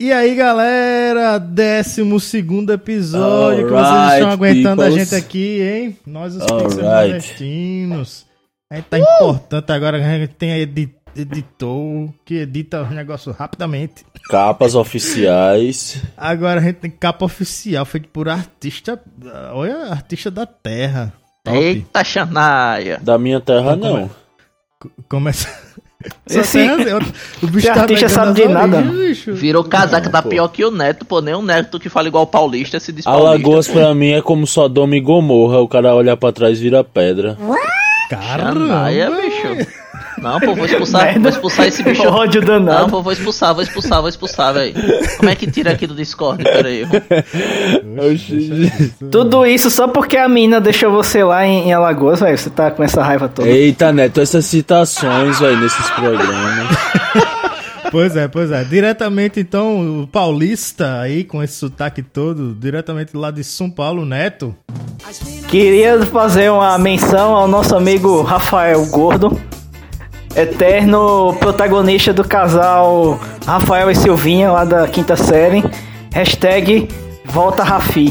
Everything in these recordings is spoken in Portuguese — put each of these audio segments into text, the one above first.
E aí, galera, 12 episódio que vocês Alright, estão aguentando a peoples. gente aqui, hein? Nós, os Alright. pixels nordestinos. A gente tá importante agora, a gente tem edi editor que edita os negócios rapidamente. Capas oficiais. Agora a gente tem capa oficial feita por artista, olha, artista da terra. Top. Eita, Xanaia. Da minha terra, Como não. Começa... Esse- Só tem as- o bicho esse tá artista sabe de nada. bicho. Virou casaca, tá pô. pior que o Neto, pô. Nem o Neto que fala igual paulista se diz. Alagoas pô. pra mim é como Sodoma e Gomorra. O cara olha pra trás e vira pedra. Xanaia, Caramba, bicho. Não, pô, vou expulsar, vou expulsar esse bicho. Ódio Não, danado. pô, vou expulsar, vou expulsar, vou expulsar, velho. Como é que tira aqui do Discord? Pera aí. Tudo isso só porque a mina deixou você lá em, em Alagoas, velho. Você tá com essa raiva toda. Eita, Neto, essas citações, velho, nesses programas. Pois é, pois é. Diretamente, então, o paulista aí, com esse sotaque todo, diretamente lá de São Paulo, Neto. Queria fazer uma menção ao nosso amigo Rafael Gordo, eterno protagonista do casal Rafael e Silvinha, lá da quinta série. Hashtag Volta Rafi.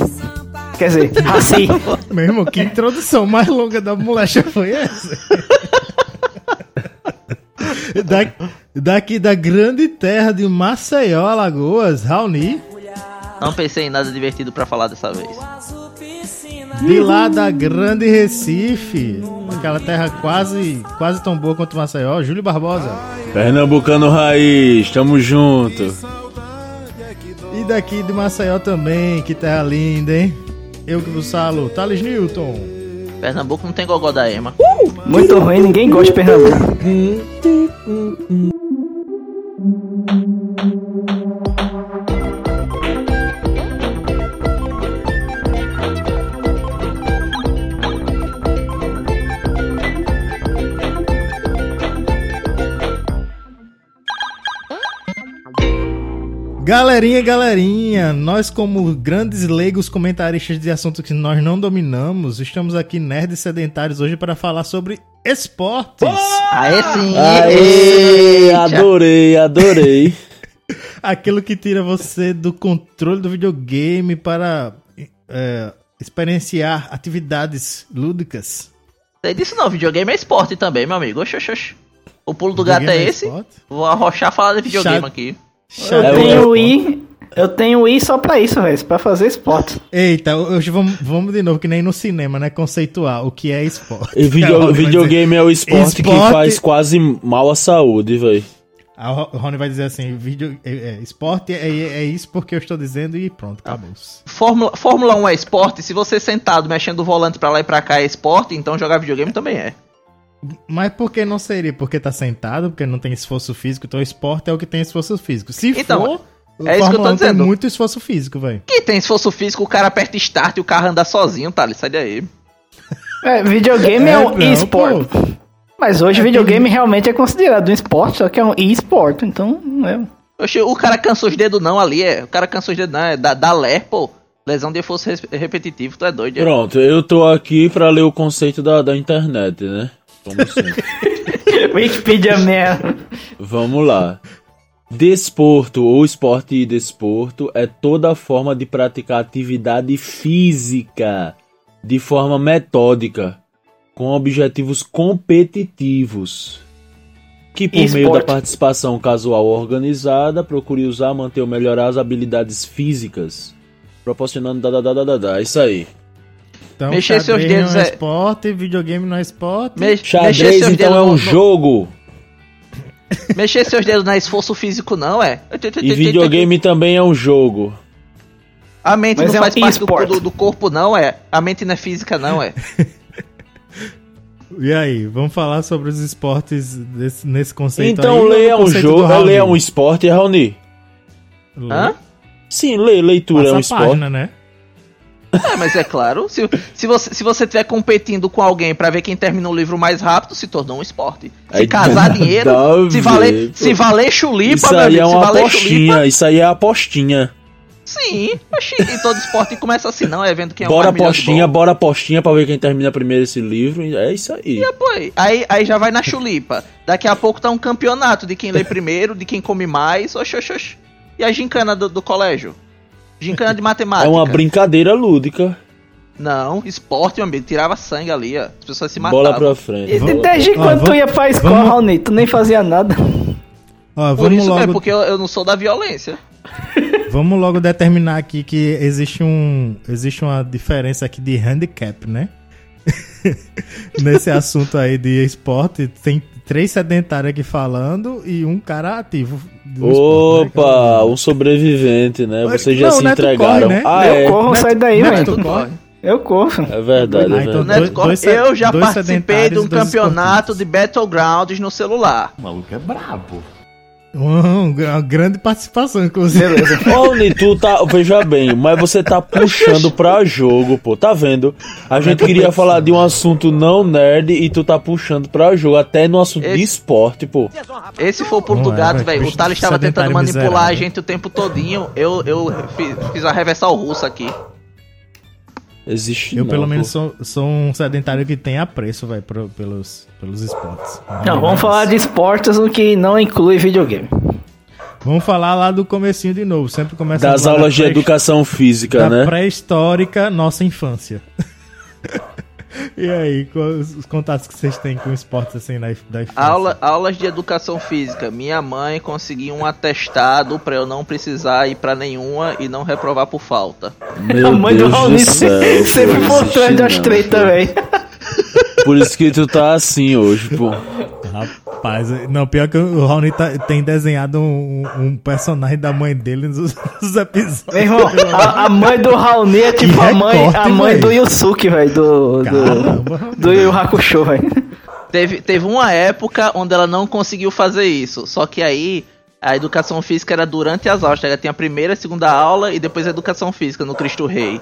Quer dizer, Raci. Meu irmão, que introdução mais longa da molecha foi essa? Da- daqui da grande terra de Maceió, Alagoas, Raoni. Não pensei em nada divertido pra falar dessa vez. De lá da grande Recife, aquela terra quase, quase tão boa quanto Maceió, Júlio Barbosa. Pernambucano Raiz, tamo junto. E daqui de Maceió também, que terra linda, hein? Eu que vos falo, Thales Newton. Pernambuco não tem gogó da Ema. Muito ruim, ninguém gosta de Pernambuco. Galerinha, galerinha, nós como grandes leigos comentaristas de assuntos que nós não dominamos, estamos aqui nerds sedentários hoje para falar sobre esportes. Aê sim! Aê, adorei, adorei. Aquilo que tira você do controle do videogame para é, experienciar atividades lúdicas. Sei disso não, videogame é esporte também, meu amigo. Oxe, oxe, oxe. O pulo do gato é é esse. esporte? Vou arrochar falar de videogame Chato. aqui. Eu tenho eu- o I. Eu tenho o I só pra isso, velho. Pra fazer esporte. Eita, hoje vamos, vamos de novo, que nem no cinema, né? Conceituar o que é esporte. E video- videogame é o esporte, que Esporte- faz quase mal à saúde, velho. A o Rony vai dizer assim: vídeo, é, é, esporte é, é isso porque eu estou dizendo e pronto, acabou. Fórmula, Fórmula 1 é esporte. Se você sentado mexendo o volante pra lá e pra cá é esporte, então jogar videogame também é. Mas por que não seria? Porque tá sentado, porque não tem esforço físico, então esporte é o que tem esforço físico. Se Então, for, o é isso que eu tô 1 tem dizendo. muito esforço físico, velho. Que tem esforço físico, o cara aperta start e o carro anda sozinho, tá? Sai daí. É, videogame é, É, um não, e-sport. pô. Mas hoje É, videogame realmente é considerado um esporte, só que é um e-sport, então não é. Oxe, o cara cansa os dedos não ali, é. O cara cansa os dedos não, é da, da lé, pô. Lesão de esforço repetitivo, tu é doido. é. Pronto, eu tô aqui pra ler o conceito da, da internet, né? Como sempre. Wikipedia merda. Vamos lá. Desporto ou esporte e desporto é toda forma de praticar atividade física de forma metódica, com objetivos competitivos, que por meio da participação casual organizada procure usar, manter ou melhorar as habilidades físicas, proporcionando da da da da da, da. Isso aí. Então, Mexer seus dedos não é é- esporte, videogame não é esporte. Me- mexer Xadrez seus então dedos é um no- jogo Mexer seus dedos não é esforço físico, não, é. e videogame também é um jogo. A mente Mas não é um faz parte do, do- do corpo, não, é. A mente não é física, não, é. E aí, vamos falar sobre os esportes desse- nesse conceito Então aí, ler é um jogo, ler é um esporte, Raoni. Hã? Sim, ler, leitura Passa é um esporte. página, né? É, mas é claro. Se, se você se você estiver competindo com alguém pra ver quem termina o livro mais rápido, se tornou um esporte. Se casar dinheiro, a se valer, se valer chulipa, Isso meu amigo, é se uma valer apostinha, isso aí é apostinha. Sim, oxi, e todo esporte começa assim, não é vendo quem é o bora mais de apostinha, bola. bora apostinha pra ver quem termina primeiro esse livro. É isso aí. Pô, aí, aí já vai na chulipa. Daqui a pouco tá um campeonato de quem lê primeiro, de quem come mais. Oxi, oxi, oxi. E a gincana do, do colégio? Gincana de matemática. É uma brincadeira lúdica. Não, esporte, meu amigo. Tirava sangue ali, ó. As pessoas se matavam. Bola pra frente. E desde Ó, quando tu vamos- ia pra escola, vamos- Raoni? Tu nem fazia nada. Ó, Por isso logo, é porque eu, eu não sou da violência. vamos logo determinar aqui que existe um existe uma diferença aqui de handicap, né? Nesse assunto aí de esporte, tem três sedentários aqui falando e um cara ativo. do esporte, né, Opa, um sobrevivente, né? Mas- Vocês já não, se Neto entregaram. corre, né? Ah, eu é. corro, Neto- sai daí, Neto, velho. corre? Eu corro. É verdade, é Ah, então verdade. Dois- eu já participei de um campeonato esportistas. de Battlegrounds no celular. Uma, uma grande participação, inclusive. Beleza. Oni, tu tá. Veja bem, mas você tá puxando pra jogo, pô. Tá vendo? A gente queria falar de um assunto não nerd e tu tá puxando pra jogo, até no assunto de Esse- esporte, pô. Esse foi o pulo do é, gato, velho. O Thales estava tentando manipular a miserável. gente o tempo todinho. Eu, eu fiz, fiz a reversal russa aqui. Existe Eu, não, pelo pô. menos, sou, sou um sedentário que tem apreço, velho, pro- pelos, pelos esportes. Não, vamos falar de esportes no que não inclui videogame. Vamos falar lá do comecinho de novo. Sempre começa Das aulas de educação física, da né? pré-histórica nossa infância. e aí, quais os contatos que vocês têm com esportes assim na, da infância? Aula, aulas de educação física. Minha mãe conseguiu um atestado pra eu não precisar ir pra nenhuma e não reprovar por falta. Meu a mãe Deus do Raoni sempre não, treta, pô. velho. Por isso que tu tá assim hoje, pô. Rapaz, não, pior que o Raoni tá- tem desenhado um, um personagem da mãe dele nos, nos episódios. Meu irmão, a, a mãe do Raoni é tipo Que a mãe, a recorte, mãe do. Yusuke, velho. Do, do, Caramba. do Yu Hakusho, velho. Teve, teve uma época onde ela não conseguiu fazer isso. Só que aí a educação física era durante as aulas. Ela tinha a primeira, a segunda aula e depois a educação física no Cristo Rei.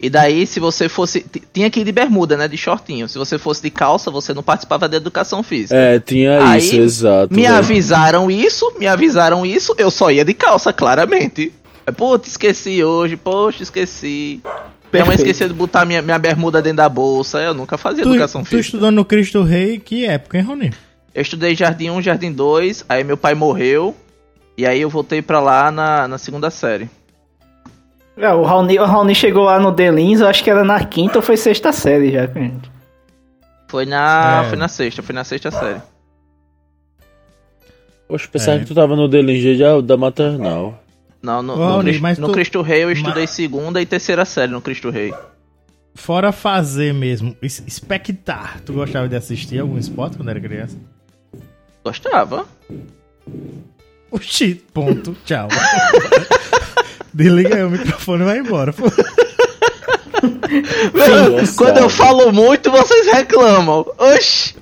E daí, se você fosse. Tinha que ir de bermuda, né? De shortinho. Se você fosse de calça, você não participava da educação física. É, tinha Aí, isso, exato. Me velho. avisaram isso, me avisaram isso, eu só ia de calça, claramente. É, Putz, esqueci hoje, poxa, esqueci. Minha mãe Perfeito. esqueceu de botar minha, minha bermuda dentro da bolsa, eu nunca fazia Tu, educação tu física. estudou no Cristo Rei, que época, hein, Raoni? Eu estudei Jardim 1, Jardim 2, aí meu pai morreu, e aí eu voltei pra lá na, na segunda série. É, o, Raoni, o Raoni chegou lá no Delins, eu acho que era na quinta ou foi sexta série já, gente. Foi na, É. foi na sexta, foi na sexta série. Poxa, pensava É. que tu tava no Delinger já da maternal. Não, no, Ô, no, Raoni, no tu- Cristo Rei eu estudei Mas- segunda e terceira série no Cristo Rei. Fora fazer mesmo, es- espectar. Tu gostava de assistir algum esporte quando era criança? Gostava. Oxi, ponto, tchau. Desliga aí o microfone e vai embora. pô. Nossa, Quando cara. eu falo muito, vocês reclamam. Oxi!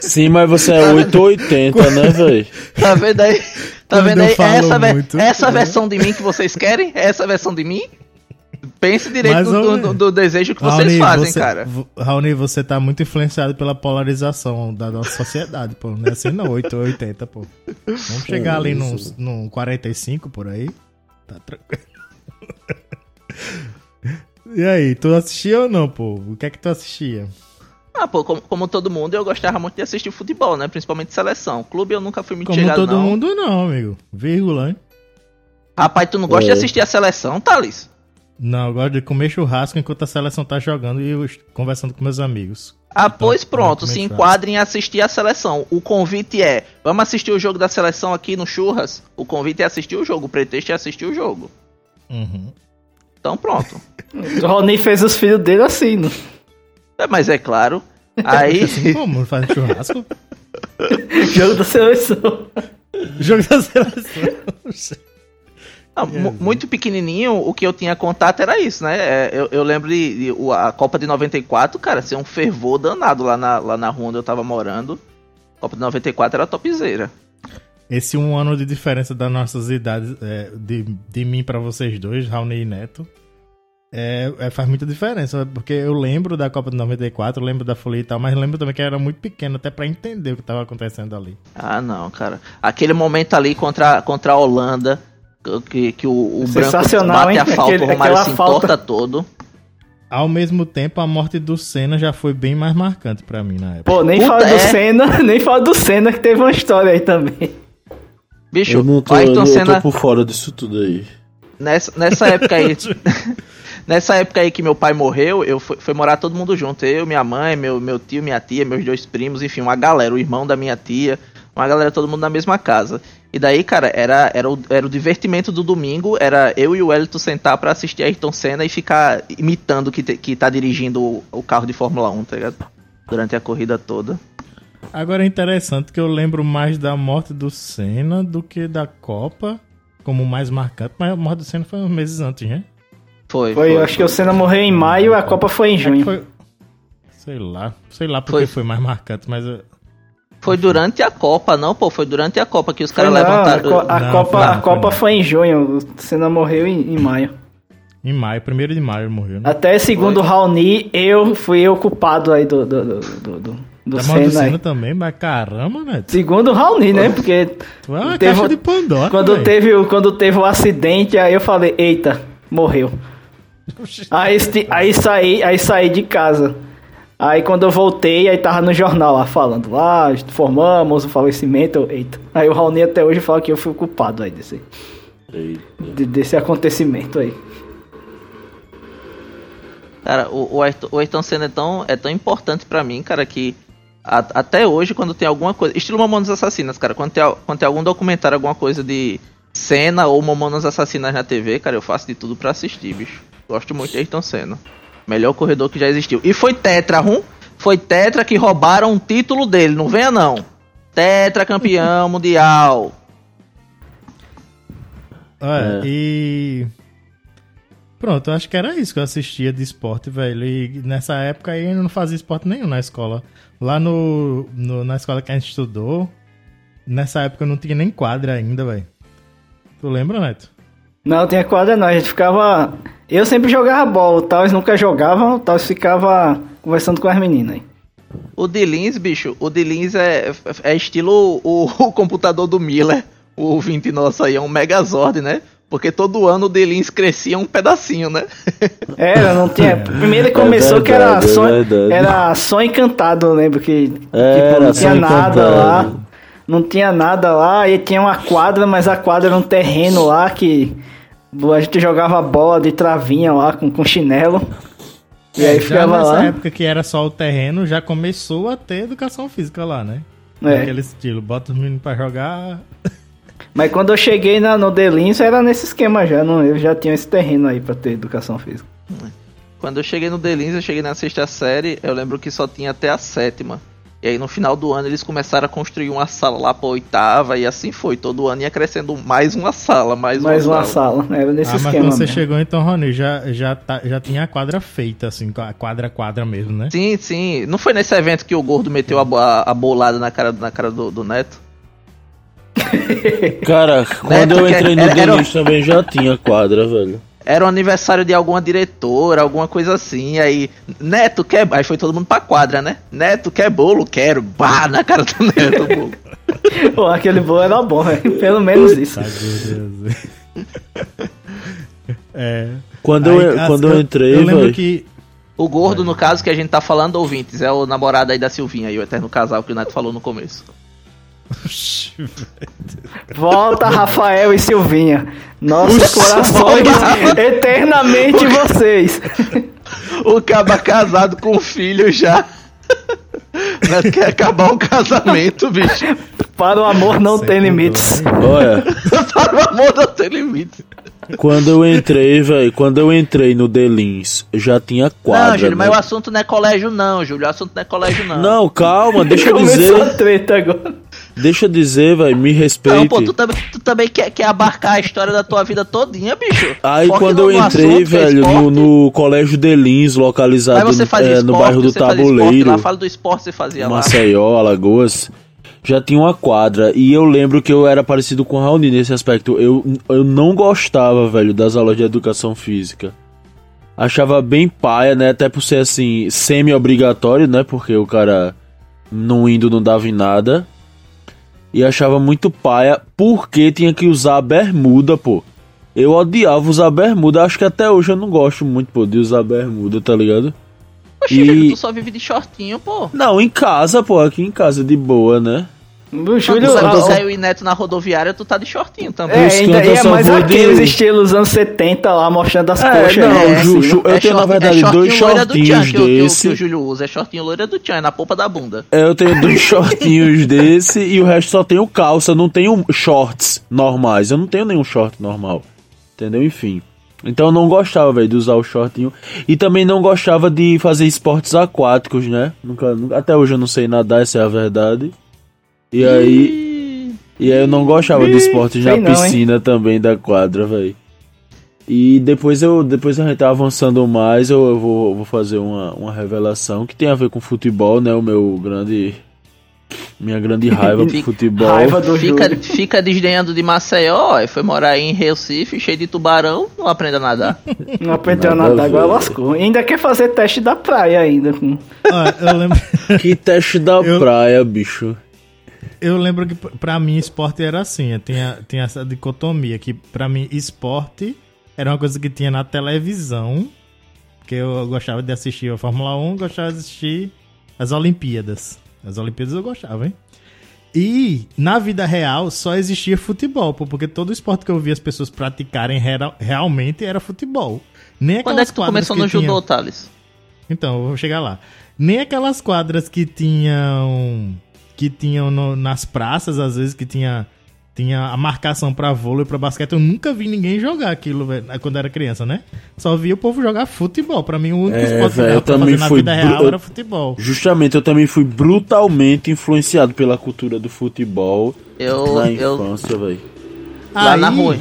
Sim, mas você é 880, né, velho? Tá vendo aí? Tá Quando vendo aí? Essa, muito, essa né? versão de mim que vocês querem? Essa versão de mim? Pense direito do, do- do- desejo que vocês Raoni, fazem, você- cara. Raoni, você tá muito influenciado pela polarização da nossa sociedade, pô. Não é assim não, 8 ou 80, pô. Vamos chegar ali num, num 45 por aí. Tá tranquilo. E aí, tu assistia ou não, pô? O que é que tu assistia? Ah, pô, como, como todo mundo, eu gostava muito de assistir futebol, né? Principalmente seleção. Clube eu nunca fui muito Como chegado, todo não. mundo não, amigo. Vírgula, hein? Rapaz, tu não gosta É. de assistir a seleção, Thales? Não, eu gosto de comer churrasco enquanto a seleção tá jogando e conversando com meus amigos. Ah, pois Então, pronto, se enquadrem em assistir a seleção. O convite é, vamos assistir o jogo da seleção aqui no Churras? O convite é assistir o jogo, o pretexto é assistir o jogo. Uhum. Então pronto. O Raoni fez os filhos dele assim, né? É, mas é claro. Aí. Assim como faz churrasco? Jogo da seleção. Jogo da seleção. Mu- muito pequenininho, o que eu tinha contato era isso, né? É, eu, eu lembro de, de a Copa de 94, cara, ser um fervor danado lá na, lá na rua onde eu tava morando. Copa de 94 era topzera. Esse um ano de diferença das nossas idades, é, de, de mim pra vocês dois, Raoni e Neto, é, é, faz muita diferença. Porque eu lembro da Copa de 94, lembro da Folia e tal, mas lembro também que eu era muito pequeno até pra entender o que tava acontecendo ali. Ah, não, cara. Aquele momento ali contra, contra a Holanda, que, que o, o branco bate hein? a falta, Aquele- o Romário se falta. importa todo. Ao mesmo tempo, a morte do Senna já foi bem mais marcante pra mim na época. Pô, nem Puta, fala do é. Senna, nem fala do Senna que teve uma história aí também. Bicho, Eu não tô, Ayrton eu, eu Senna, tô por fora disso tudo aí. nessa, nessa época aí. nessa época aí que meu pai morreu, eu fui, fui morar todo mundo junto. Eu, minha mãe, meu, meu tio, minha tia, meus dois primos, enfim, uma galera, o irmão da minha tia, uma galera, todo mundo na mesma casa. E daí, cara, era, era, o, era o divertimento do domingo, era eu e o Wellington sentar pra assistir Ayrton Senna e ficar imitando que, te- que tá dirigindo o, o carro de Fórmula 1, tá ligado? Durante a corrida toda. Agora é interessante que eu lembro mais da morte do Senna do que da Copa, como mais marcante, mas a morte do Senna foi uns meses antes, né? Foi, Foi, eu acho que o Senna morreu em maio a Copa foi em junho. Foi... Sei lá, sei lá porque Foi. foi, mais marcante, mas eu- Foi durante a Copa, não, pô, foi durante a Copa que os Foi caras não, a, levantaram. co- a Não, Copa, foi não, a foi Copa não. foi em junho, o Senna morreu em, em maio. em maio, primeiro de maio ele morreu, né? Até segundo o Raoni, eu fui eu culpado aí do, do, do, do, do, do do Senna. Senna também, mas caramba, né? Segundo o Raoni, né? Porque Tu é uma Teve- caixa de Pandora, quando teve, o- quando teve o acidente, aí eu falei, eita, morreu. Aí, aí saí, aí saí de casa. Aí quando eu voltei, aí tava no jornal lá falando, ah, formamos o falecimento, eu, eita. Aí o Raoni até hoje fala que eu fui o culpado aí desse, de- desse acontecimento aí. Cara, o, o, Ayrton, o Ayrton Senna é tão, é tão importante pra mim, cara, que a- até hoje, quando tem alguma coisa. Estilo Mamonas Assassinas, cara. Quando tem, quando tem algum documentário, alguma coisa de Senna ou Mamonas Assassinas na TV, cara, eu faço de tudo pra assistir, bicho. Gosto muito de Ayrton Senna. Melhor corredor que já existiu. E foi Tetra, rum? Foi Tetra que roubaram o título dele, não venha não. Tetra campeão mundial. É, É. e. Pronto, eu acho que era isso que eu assistia de esporte, velho. E nessa época aí eu não fazia esporte nenhum na escola. Lá no, no- na escola que a gente estudou, nessa época eu não tinha nem quadra ainda, velho. Tu lembra, Neto? Não, tinha quadra não, a gente ficava... Eu sempre jogava bola, o Taos nunca jogava, o Taos ficava conversando com as meninas aí. O Dilins, bicho, o Dilins é, é estilo o, o computador do Miller. O ouvinte nosso aí é um Megazord, né? Porque todo ano o Delins crescia um pedacinho, né? Era, não tinha. Primeiro ele começou que era verdade, é só, verdade. era só encantado, eu lembro que tipo, Era não tinha nada Encantado. lá. Não tinha nada lá, e tinha uma quadra, mas a quadra era um terreno lá que a gente jogava bola de travinha lá com, com chinelo. E aí É, já ficava nessa lá. época que era só o terreno, já começou a ter educação física lá, né? É. Aquele estilo, bota os meninos pra jogar. Mas quando eu cheguei na, no Delins era nesse esquema já, não, eu já tinha esse terreno aí pra ter educação física. Quando eu cheguei no Delins, eu cheguei na sexta série, eu lembro que só tinha até a sétima. E aí no final do ano eles começaram a construir uma sala lá pra oitava, e assim foi. Todo ano ia crescendo mais uma sala, mais, Mais uma, uma sala. sala, era nesse ah, mas esquema. quando você mesmo. chegou então, Rony, já, já, tá, já tinha a quadra feita, assim, a quadra quadra mesmo, né? Sim, sim. Não foi nesse evento que o gordo meteu a, a, a bolada na cara, na cara do, do Neto? Cara, quando eu porque entrei no era- era- Denis também já tinha quadra, velho. Era o aniversário de alguma diretora, alguma coisa assim. Aí, Neto quer. Aí foi todo mundo pra quadra, né? Neto quer bolo? Quero. Bah, na cara do Neto. bolo. Pô, aquele bolo era bom, velho. Pelo menos isso. Tá, é. Quando, Aí, eu, as- quando eu entrei, Eu lembro velho. que. O gordo, no caso, que a gente tá falando, ouvintes, é o namorado aí da Silvinha, aí, o eterno casal que o Neto falou no começo. Volta, Rafael e Silvinha. Nossos corações eternamente vocês. O caba casado com filho já. Neto quer acabar o casamento, bicho. Para o amor não Sei tem limites. né? Olha, Para o amor não tem limite. quando eu entrei, velho, quando eu entrei no Delins, já tinha quadra. não, Júlio, mas né? o assunto não é colégio, não, Júlio. O assunto não é colégio, não. Não, calma, deixa eu Começou a dizer. treta agora. Deixa eu dizer, velho, me respeite. Não, pô, tu também, tu também quer, quer abarcar a história da tua vida todinha, bicho. Aí Foque quando eu entrei, assunto, velho, no, no colégio Delins, localizado Mas você fazia é, esporte, no bairro do você fazia esporte Tabuleiro, lá, fala do esporte você fazia lá. Maceió, Alagoas, já tinha uma quadra. E eu lembro que eu era parecido com o Raoni nesse aspecto. Eu, eu não gostava, velho, das aulas de educação física. Achava bem paia, né? Até por ser assim, semi-obrigatório, né? Porque o cara não indo não dava em nada. E achava muito paia porque tinha que usar bermuda, pô. Eu odiava usar bermuda. Acho que até hoje eu não gosto muito, pô, de usar bermuda, tá ligado? Oxi, E- tu só vive de shortinho, pô. Não, em casa, pô, aqui em casa de boa, né? Quando Júlio. tu ah, saiu e Neto na rodoviária, tu tá de shortinho também. É, ainda é mais aqueles estilos anos 70 lá, mostrando as É, coxas. não? É, Ju- eu É tenho, na short- verdade, é dois shortinho loira do Tchan shortinhos que, o- que o- desse. que o Júlio usa. É shortinho loira do Tchan, é na polpa da bunda. É, eu tenho dois shortinhos desse e o resto só tenho calça, não tenho shorts normais. Eu não tenho nenhum short normal. Entendeu? Enfim. Então eu não gostava, velho, de usar o shortinho. E também não gostava de fazer esportes aquáticos, né? Nunca, nunca- até hoje eu não sei nadar, essa é a verdade. E aí. E aí eu não gostava de esportes na hein? piscina também da quadra, velho. E depois eu depois a gente tá avançando mais, eu, eu vou, vou fazer uma, uma revelação que tem a ver com futebol, né? O meu grande. Minha grande raiva pro futebol. Raiva do Fica, fica desdenhando de Maceió, ó, foi morar aí em Recife, cheio de tubarão, não aprende a nadar. Não aprendeu Nada a agora ver. lascou. Ainda quer fazer teste da praia ainda. Ah, eu lembro. Que teste da Eu- praia, bicho. Eu lembro que p- pra mim esporte era assim, tinha, tinha essa dicotomia, que pra mim esporte era uma coisa que tinha na televisão, que eu gostava de assistir a Fórmula 1, gostava de assistir as Olimpíadas. As Olimpíadas eu gostava, hein? E na vida real só existia futebol, porque todo esporte que eu via as pessoas praticarem real- realmente era futebol. Nem Quando é que tu começou no tinha- judô, Thales? então, eu vou chegar lá. Nem aquelas quadras que tinham. Que tinham no- nas praças, às vezes, que tinha, tinha a marcação pra vôlei e pra basquete. Eu nunca vi ninguém jogar aquilo velho, quando era criança, né? Só via o povo jogar futebol. Pra mim, o único É, esporte que velho, dava eu pra também fazer na fui vida real eu- era futebol. Justamente, eu também fui brutalmente influenciado pela cultura do futebol Eu, na eu infância, velho. lá na rua.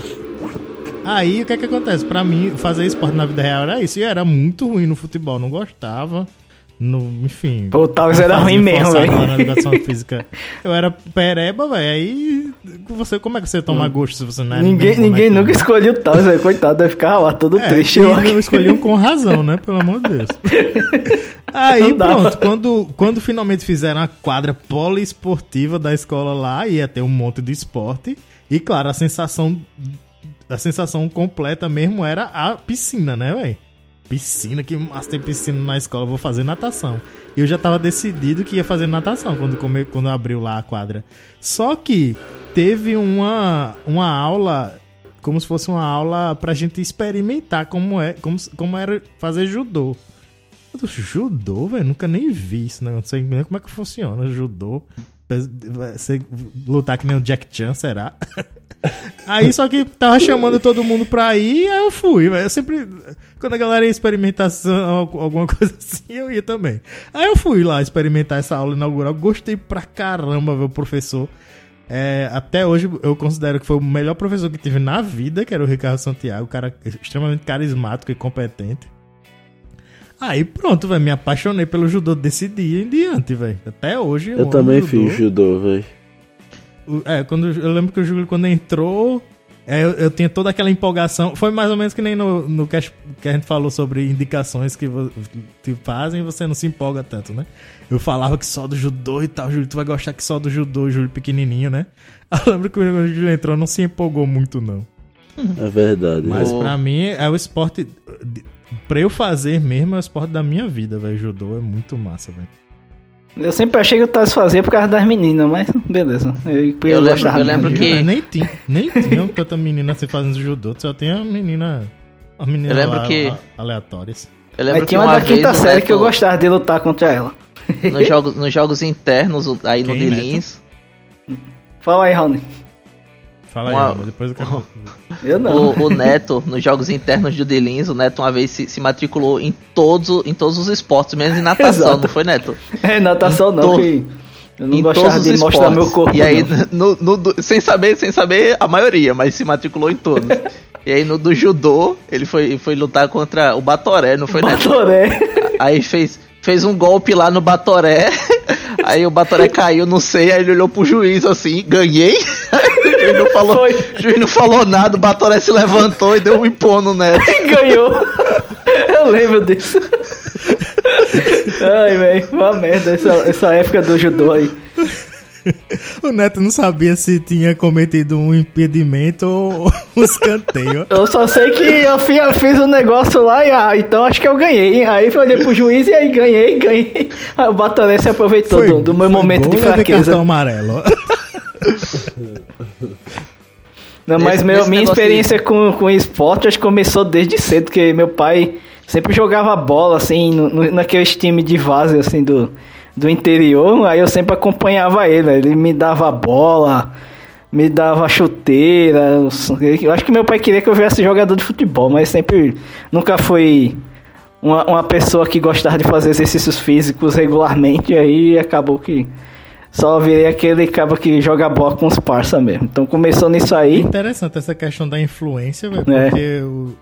Aí, o que é que acontece? Pra mim, fazer esporte na vida real era isso. E eu era muito ruim no futebol, não gostava. No, enfim. O Thales era fazia ruim mesmo, velho. lá na educação física. Eu era pereba, velho. Aí, você, como é que você toma gosto se você não é Ninguém, bom ninguém nunca escolheu o Thales, velho. Coitado, vai ficar lá todo É, triste. eu acho. não escolhiam com razão, né? Pelo amor de Deus. Aí, pronto, quando, quando finalmente fizeram a quadra poliesportiva da escola lá, ia ter um monte de esporte. E claro, a sensação. A sensação completa mesmo era a piscina, né, velho? Piscina, que massa tem piscina na escola, vou fazer natação. E eu já tava decidido que ia fazer natação quando, come, quando abriu lá a quadra. Só que teve uma, uma aula, como se fosse uma aula pra gente experimentar como, é, como, como era fazer judô. Judô, velho? Nunca nem vi isso, né? Não sei nem como é que funciona judô. Você lutar que nem o Jack Chan, será? Aí só que tava chamando todo mundo pra ir, aí eu fui. Eu sempre. Quando a galera ia experimentar alguma coisa assim, eu ia também. Aí eu fui lá experimentar essa aula inaugural. Gostei pra caramba, velho, o professor. É, até hoje eu considero que foi o melhor professor que tive na vida, que era o Ricardo Santiago, cara extremamente carismático e competente. Aí pronto, velho, me apaixonei pelo judô desse dia em diante, velho. Até hoje Eu amo também judô. fiz judô, velho. É, quando eu lembro que o Júlio, quando entrou, é, eu, eu tinha toda aquela empolgação. Foi mais ou menos que nem no, no que, a, que a gente falou sobre indicações que te fazem e você não se empolga tanto, né? Eu falava que só do judô e tal, Júlio, tu vai gostar que só do judô, Júlio pequenininho, né? Eu lembro que quando o Júlio entrou, não se empolgou muito, não. É verdade. Mas pra mim é o esporte. De- Pra eu fazer mesmo é o esporte da minha vida, velho. Judô é muito massa, velho. Eu sempre achei que o Thales fazia por causa das meninas, mas beleza. Eu, eu, Eu lembro- eu lembro que- Nem tinha, nem tinha tanta menina assim fazendo judô, só tem a menina. A menina Eu lembro lá, que- aleatórias. Eu lembro Mas que tinha uma, uma da quinta série que eu Neto, gostava de lutar contra ela. nos jogos, nos jogos internos, aí no Quem, Neto? Dilins, Fala aí, Raoni. Fala Uma- aí, mano, depois eu quero. Eu não. o, o Neto, nos jogos internos do Dilins, o Neto uma vez se, se matriculou em todos, em todos os esportes, menos em natação, Exato. não foi, Neto? É natação não, to- que eu não em gostava todos de os mostrar esportes. meu corpo. E aí, no, no sem, saber, sem saber a maioria, mas se matriculou em todos. e aí no do judô, ele foi, foi lutar contra o Batoré, não foi, Neto? Batoré. Aí fez, fez um golpe lá no Batoré. Aí o Batoré caiu, não sei, aí ele olhou pro juiz assim, ganhei. O juiz não falou, Foi. o juiz não falou nada, o Batoré se levantou e deu um impor no Neto. Ganhou. Eu lembro disso. Ai, velho, uma merda essa, essa época do judô aí. O Neto não sabia se tinha cometido um impedimento ou um escanteio. Eu só sei que eu fiz, eu fiz um negócio lá e ah, então acho que eu ganhei. Aí eu olhei pro juiz e aí ganhei, ganhei. Aí o Batoré se aproveitou do, do meu momento de foi fraqueza. cartão amarelo. Não, mas Esse- meu- esse minha experiência com, com esporte acho que começou desde cedo, porque meu pai sempre jogava bola, assim, no, no- naqueles times de várzea, assim, do, do interior, aí eu sempre acompanhava ele, ele me dava bola, me dava chuteira, eu, acho que meu pai queria que eu viesse jogador de futebol, mas sempre, nunca fui uma, uma pessoa que gostava de fazer exercícios físicos regularmente, aí acabou que... Só virei aquele cabo que joga bola com os parça mesmo. Então começou nisso aí. Interessante essa questão da influência, velho, É. porque o...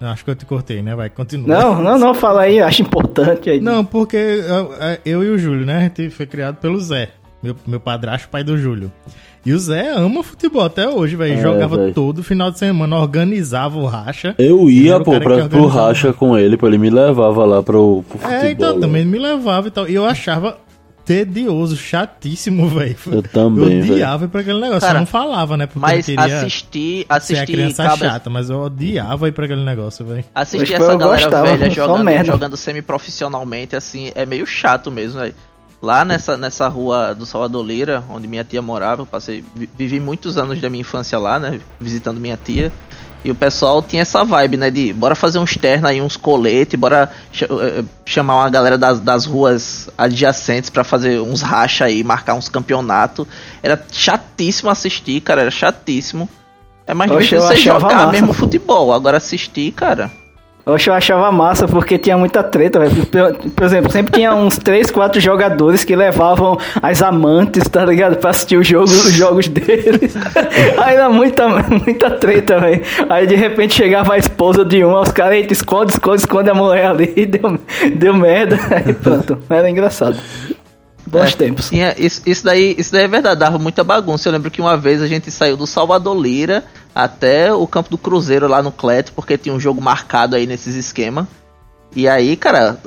Acho que eu te cortei, né? Vai, continua. Não, não, não, fala aí, acho importante aí. Não, porque eu, eu e o Júlio, né? A gente foi criado pelo Zé, meu, meu padrasto, pai do Júlio. E o Zé ama futebol até hoje, velho. É, Jogava velho. todo final de semana, organizava o racha. Eu ia, pô, cara pra, pro racha com ele, pô, ele me levava lá pro, pro futebol. É, então né? também me levava e tal. E eu achava tedioso, chatíssimo, velho. Eu também, Eu odiava ir pra aquele negócio. Cara, eu não falava, né? Porque Mas eu queria assistir, ser a assistir criança cabra- chata, mas eu odiava ir pra aquele negócio, velho. Assistir essa galera gostava, velha jogando, jogando semi-profissionalmente, assim, é meio chato mesmo, velho. Lá nessa, nessa rua do Salvador Lira, onde minha tia morava, eu passei, vi- vivi muitos anos da minha infância lá, né, visitando minha tia. E o pessoal tinha essa vibe, né, de bora fazer uns ternos aí, uns coletes, bora cha- eh, chamar uma galera das, das ruas adjacentes pra fazer uns racha aí, marcar uns campeonatos. Era chatíssimo assistir, cara, era chatíssimo. É mais Oxe, difícil você jogar massa. mesmo futebol, agora assistir, cara... Oxe, eu achava massa porque tinha muita treta, velho. Por, exemplo, sempre tinha uns 3, 4 jogadores que levavam as amantes, tá ligado? Pra assistir o jogo, os jogos deles. Aí era muita, muita treta, velho. Aí de repente chegava a esposa de um, os caras, eita, esconde, esconde, esconde a mulher ali, deu, deu merda. Aí pronto, era engraçado. Bons É, tempos. Tinha, isso, isso, daí, isso daí é verdade, dava muita bagunça. Eu lembro que uma vez a gente saiu do Salvador Lira até o campo do Cruzeiro lá no Cleto, porque tinha um jogo marcado aí nesses esquemas. E aí, cara,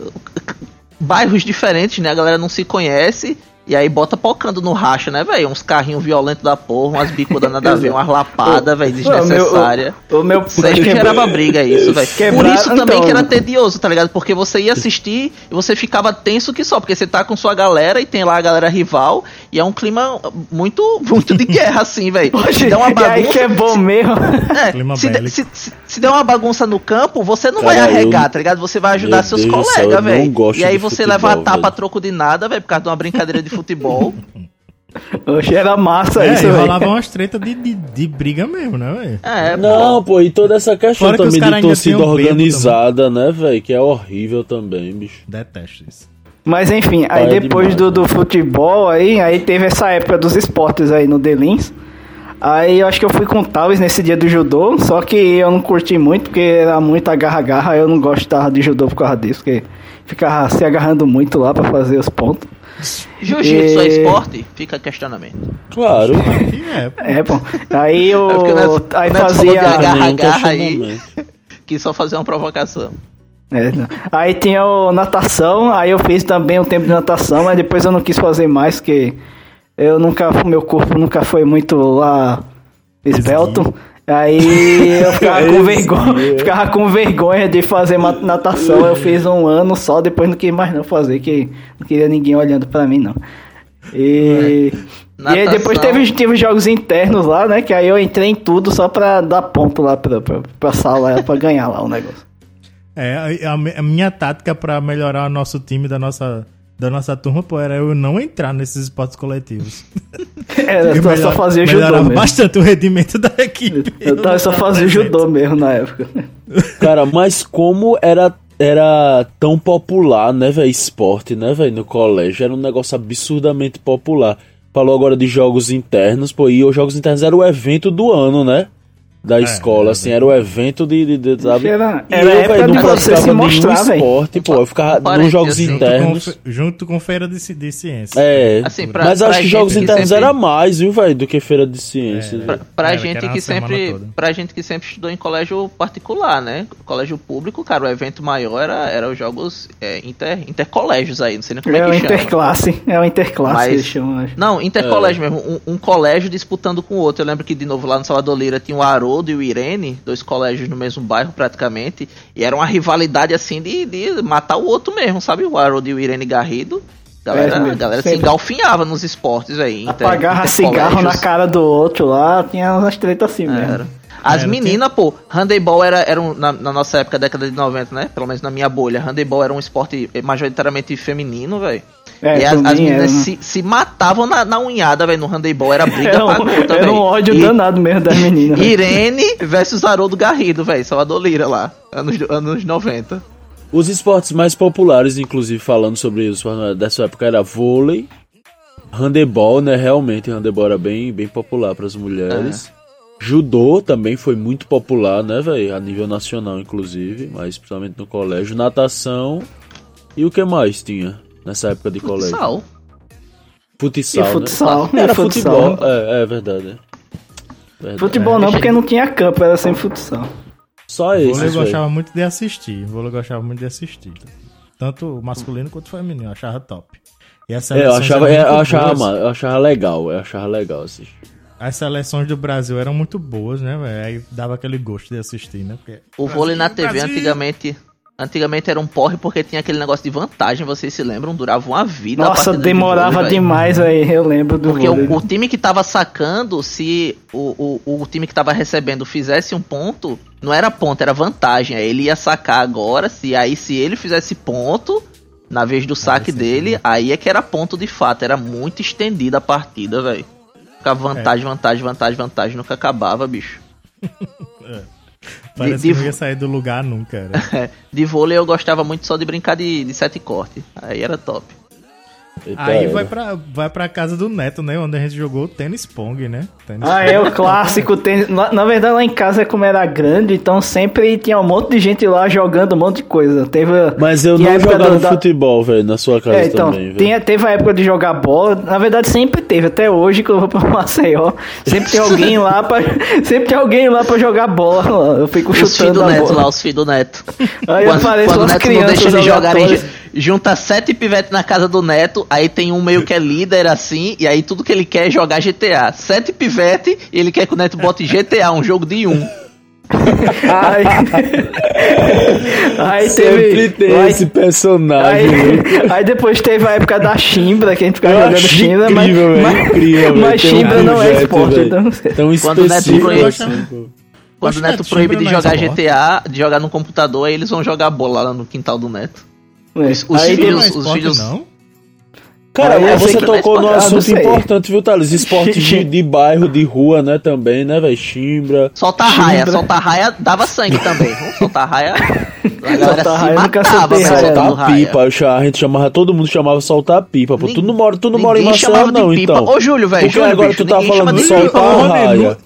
bairros diferentes, né? A galera não se conhece. E aí bota pocando no racha, né, velho? Uns carrinhos violentos da porra, umas bicudas nada a ver, umas lapadas, velho, desnecessária. O meu, o meu Sempre gerava briga isso, velho. Por Quebrar- isso também então- que era tedioso, tá ligado? Porque você ia assistir e você ficava tenso que só, porque você tá com sua galera e tem lá a galera rival e é um clima muito, muito de guerra, assim, velho. Se der uma e aí que é bagunça. bom mesmo. É, Clima se, de- se, se, se der uma bagunça no campo, você não vai Cara, eu- arregar, tá ligado? Você vai ajudar Meu seus Deus eu colegas, não velho. gosto E aí você futebol, leva a tapa a velho. troco de nada, velho, por causa de uma brincadeira de futebol. Oxe, era massa É, isso, velho. rolava umas tretas de, de, de briga mesmo, né, velho? É, Não, pô, e toda essa questão Fora que também caras de torcida organizada, né, velho? Que é horrível também, bicho. Detesto isso. Mas enfim, aí é depois demais, do, né? do futebol, aí, aí teve essa época dos esportes aí no Delins. Aí eu acho que eu fui com o Tavis nesse dia do judô, só que eu não curti muito, porque era muito agarra-agarra, eu não gostava de judô por causa disso, porque ficava se agarrando muito lá pra fazer os pontos. Jiu-jitsu é E- esporte? Fica questionamento. Claro. Que é, É, pô. Aí eu É Neto- aí falou de fazia agarra- agarra aí. Que só fazer uma provocação. É, não. aí tinha o natação, aí eu fiz também um tempo de natação, mas depois eu não quis fazer mais, porque eu nunca, meu corpo nunca foi muito lá esbelto. Aí eu ficava com vergonha, ficava com vergonha de fazer natação. Eu fiz um ano só, depois não quis mais não fazer, que não queria ninguém olhando pra mim não. E, e aí depois teve, teve jogos internos lá, né? Que aí eu entrei em tudo só pra dar ponto lá pra, pra, pra sala, pra ganhar lá o negócio. É, a, a minha tática pra melhorar o nosso time da nossa, da nossa turma, pô, era eu não entrar nesses esportes coletivos. Era, eu só, melhor- só fazia judô mesmo. bastante o rendimento da equipe. Eu, tava- só fazia judô mesmo na época. Cara, mas como era, era tão popular, né, velho? Esporte, né, velho? No colégio. Era um negócio absurdamente popular. Falou agora de jogos internos, pô, e os jogos internos era o evento do ano, né? Da É, escola, era assim, era o evento de, de, de sabe? Era- e era eu, época velho, não de você praticava se nenhum mostrar, velho. esporte, pô, eu ficava Parece nos jogos assim, Junto com, internos. junto com feira de, de ciência. É, Assim, pra- mas eu acho pra que jogos que internos sempre- era mais, viu, velho, do que feira de ciências. É. Pra, pra que gente que, sempre. Pra gente que sempre estudou em colégio particular, né? Colégio público, cara, o evento maior era, era os jogos é, inter, intercolégios aí, não sei nem como é, É o que chama. interclasse. É o interclasse, Mas- eles chamam. acho. Não, intercolégio É. mesmo, um, um colégio disputando com o outro. Eu lembro que, de novo, lá no Salvador Lira tinha o Haroldo e o Irene, dois colégios no mesmo bairro praticamente, e era uma rivalidade assim de, de matar o outro mesmo, sabe? O Haroldo e o Irene Garrido. Galera, É mesmo, galera se engalfinhava nos esportes aí. inter- Apagava cigarro na cara do outro lá, tinha umas tretas assim mesmo. Era. As meninas, pô, handebol era, era um, na, na nossa época, década de 90, né? Pelo menos na minha bolha, handebol era um esporte majoritariamente feminino, velho. É, e as, também as meninas era, né? se, se matavam na, na unhada, velho, no handebol. Era briga Era pra um, gota, era um velho. ódio E- danado mesmo das meninas. Irene versus Haroldo Garrido, velho. Salvador Lira lá. Anos, anos 90. Os esportes mais populares, inclusive falando sobre os esportes dessa época, era vôlei, handebol, né? Realmente, handebol era bem, bem popular para as mulheres. Judô também foi muito popular, né, velho? A nível nacional, inclusive, mas principalmente no colégio. Natação. E o que mais tinha nessa época de colégio? Futsal. Futsal, E né? futsal, Era e futsal. futebol, é, é verdade. Verdade. Futebol não, porque não tinha campo, era sempre futsal. Só Vôlei esse, eu gostava muito de assistir. Vôlei eu gostava muito de assistir. Tanto masculino quanto feminino. Eu achava top. E as É, eu seleções achava, eram eu achava, boas. ma- eu achava legal, eu achava legal assistir. As seleções do Brasil eram muito boas, né, velho? Aí dava aquele gosto de assistir, né? Porque O vôlei na TV Brasil. antigamente. Antigamente era um porre porque tinha aquele negócio de vantagem, vocês se lembram? Durava uma vida. a Nossa, de demorava vôlei, velho. demais aí, eu lembro do Porque vôlei. o, o time que tava sacando, se o, o, o time que tava recebendo fizesse um ponto, não era ponto, era vantagem. Aí ele ia sacar agora, se aí se ele fizesse ponto, na vez do saque sim, dele, aí é que era ponto de fato. Era muito estendida a partida, velho. Ficava É. vantagem, vantagem, vantagem, vantagem, nunca acabava, bicho. parece de- que não ia sair do lugar nunca, era. de vôlei eu gostava muito só de brincar de, de sete corte. Aí era top. Eita, Aí era. vai pra, vai pra casa do Neto, né? Onde a gente jogou tênis pong, né? Tênis Ah, é o clássico. Tem... Na, na verdade, lá em casa, como era grande, então sempre tinha um monte de gente lá jogando um monte de coisa. Teve, Mas eu não jogava do- da- futebol, velho, na sua casa É, então, também, tinha, teve a época de jogar bola. Na verdade, sempre teve. Até hoje que eu vou pra Maceió. Sempre tem alguém lá pra. Sempre tem alguém lá pra jogar bola. lá. Eu fico Os filhos chutando do a Neto bola. lá, os filhos do Neto. Aí aparecem quando o Neto não deixa crianças de jogarem, aleatórias. Ju- junta sete pivetes na casa do Neto, aí tem um meio que é líder assim, e aí tudo que ele quer é jogar GTA. Sete pivete e ele quer que o Neto bote GTA, um jogo de um. Aí, aí Sempre teve. tem aí- esse personagem. Aí, aí depois teve a época da Chimbra, que a gente ficava jogando acho Chimbra, mas, incrível, velho, mas, incrível, mas Tem um Chimbra não é esporte, então não sei. Tão Quando o Neto proíbe- assim. Quando o Neto proíbe de Chimbra jogar. GTA, de jogar no computador, aí eles vão jogar bola lá no quintal do Neto. Os, os Aí filhos, não é os esporte, filhos. não? Cara, Aí eu você tocou num Ah, assunto importante, viu, Thales? Esportes de, de bairro, de rua, né, também, né, velho? Chimbra. Solta a raia, solta a raia dava sangue também. Vamos soltar a raia. A galera Solta raia, nunca velho, raia. Soltar raia. pipa, cha- a gente chamava, todo mundo chamava soltar pipa, pô. Tu não mora, tu não mora em de não, pipa. então. Ô, Júlio, velho, Porque Júlio, agora bicho, tu tá falando de soltar raia.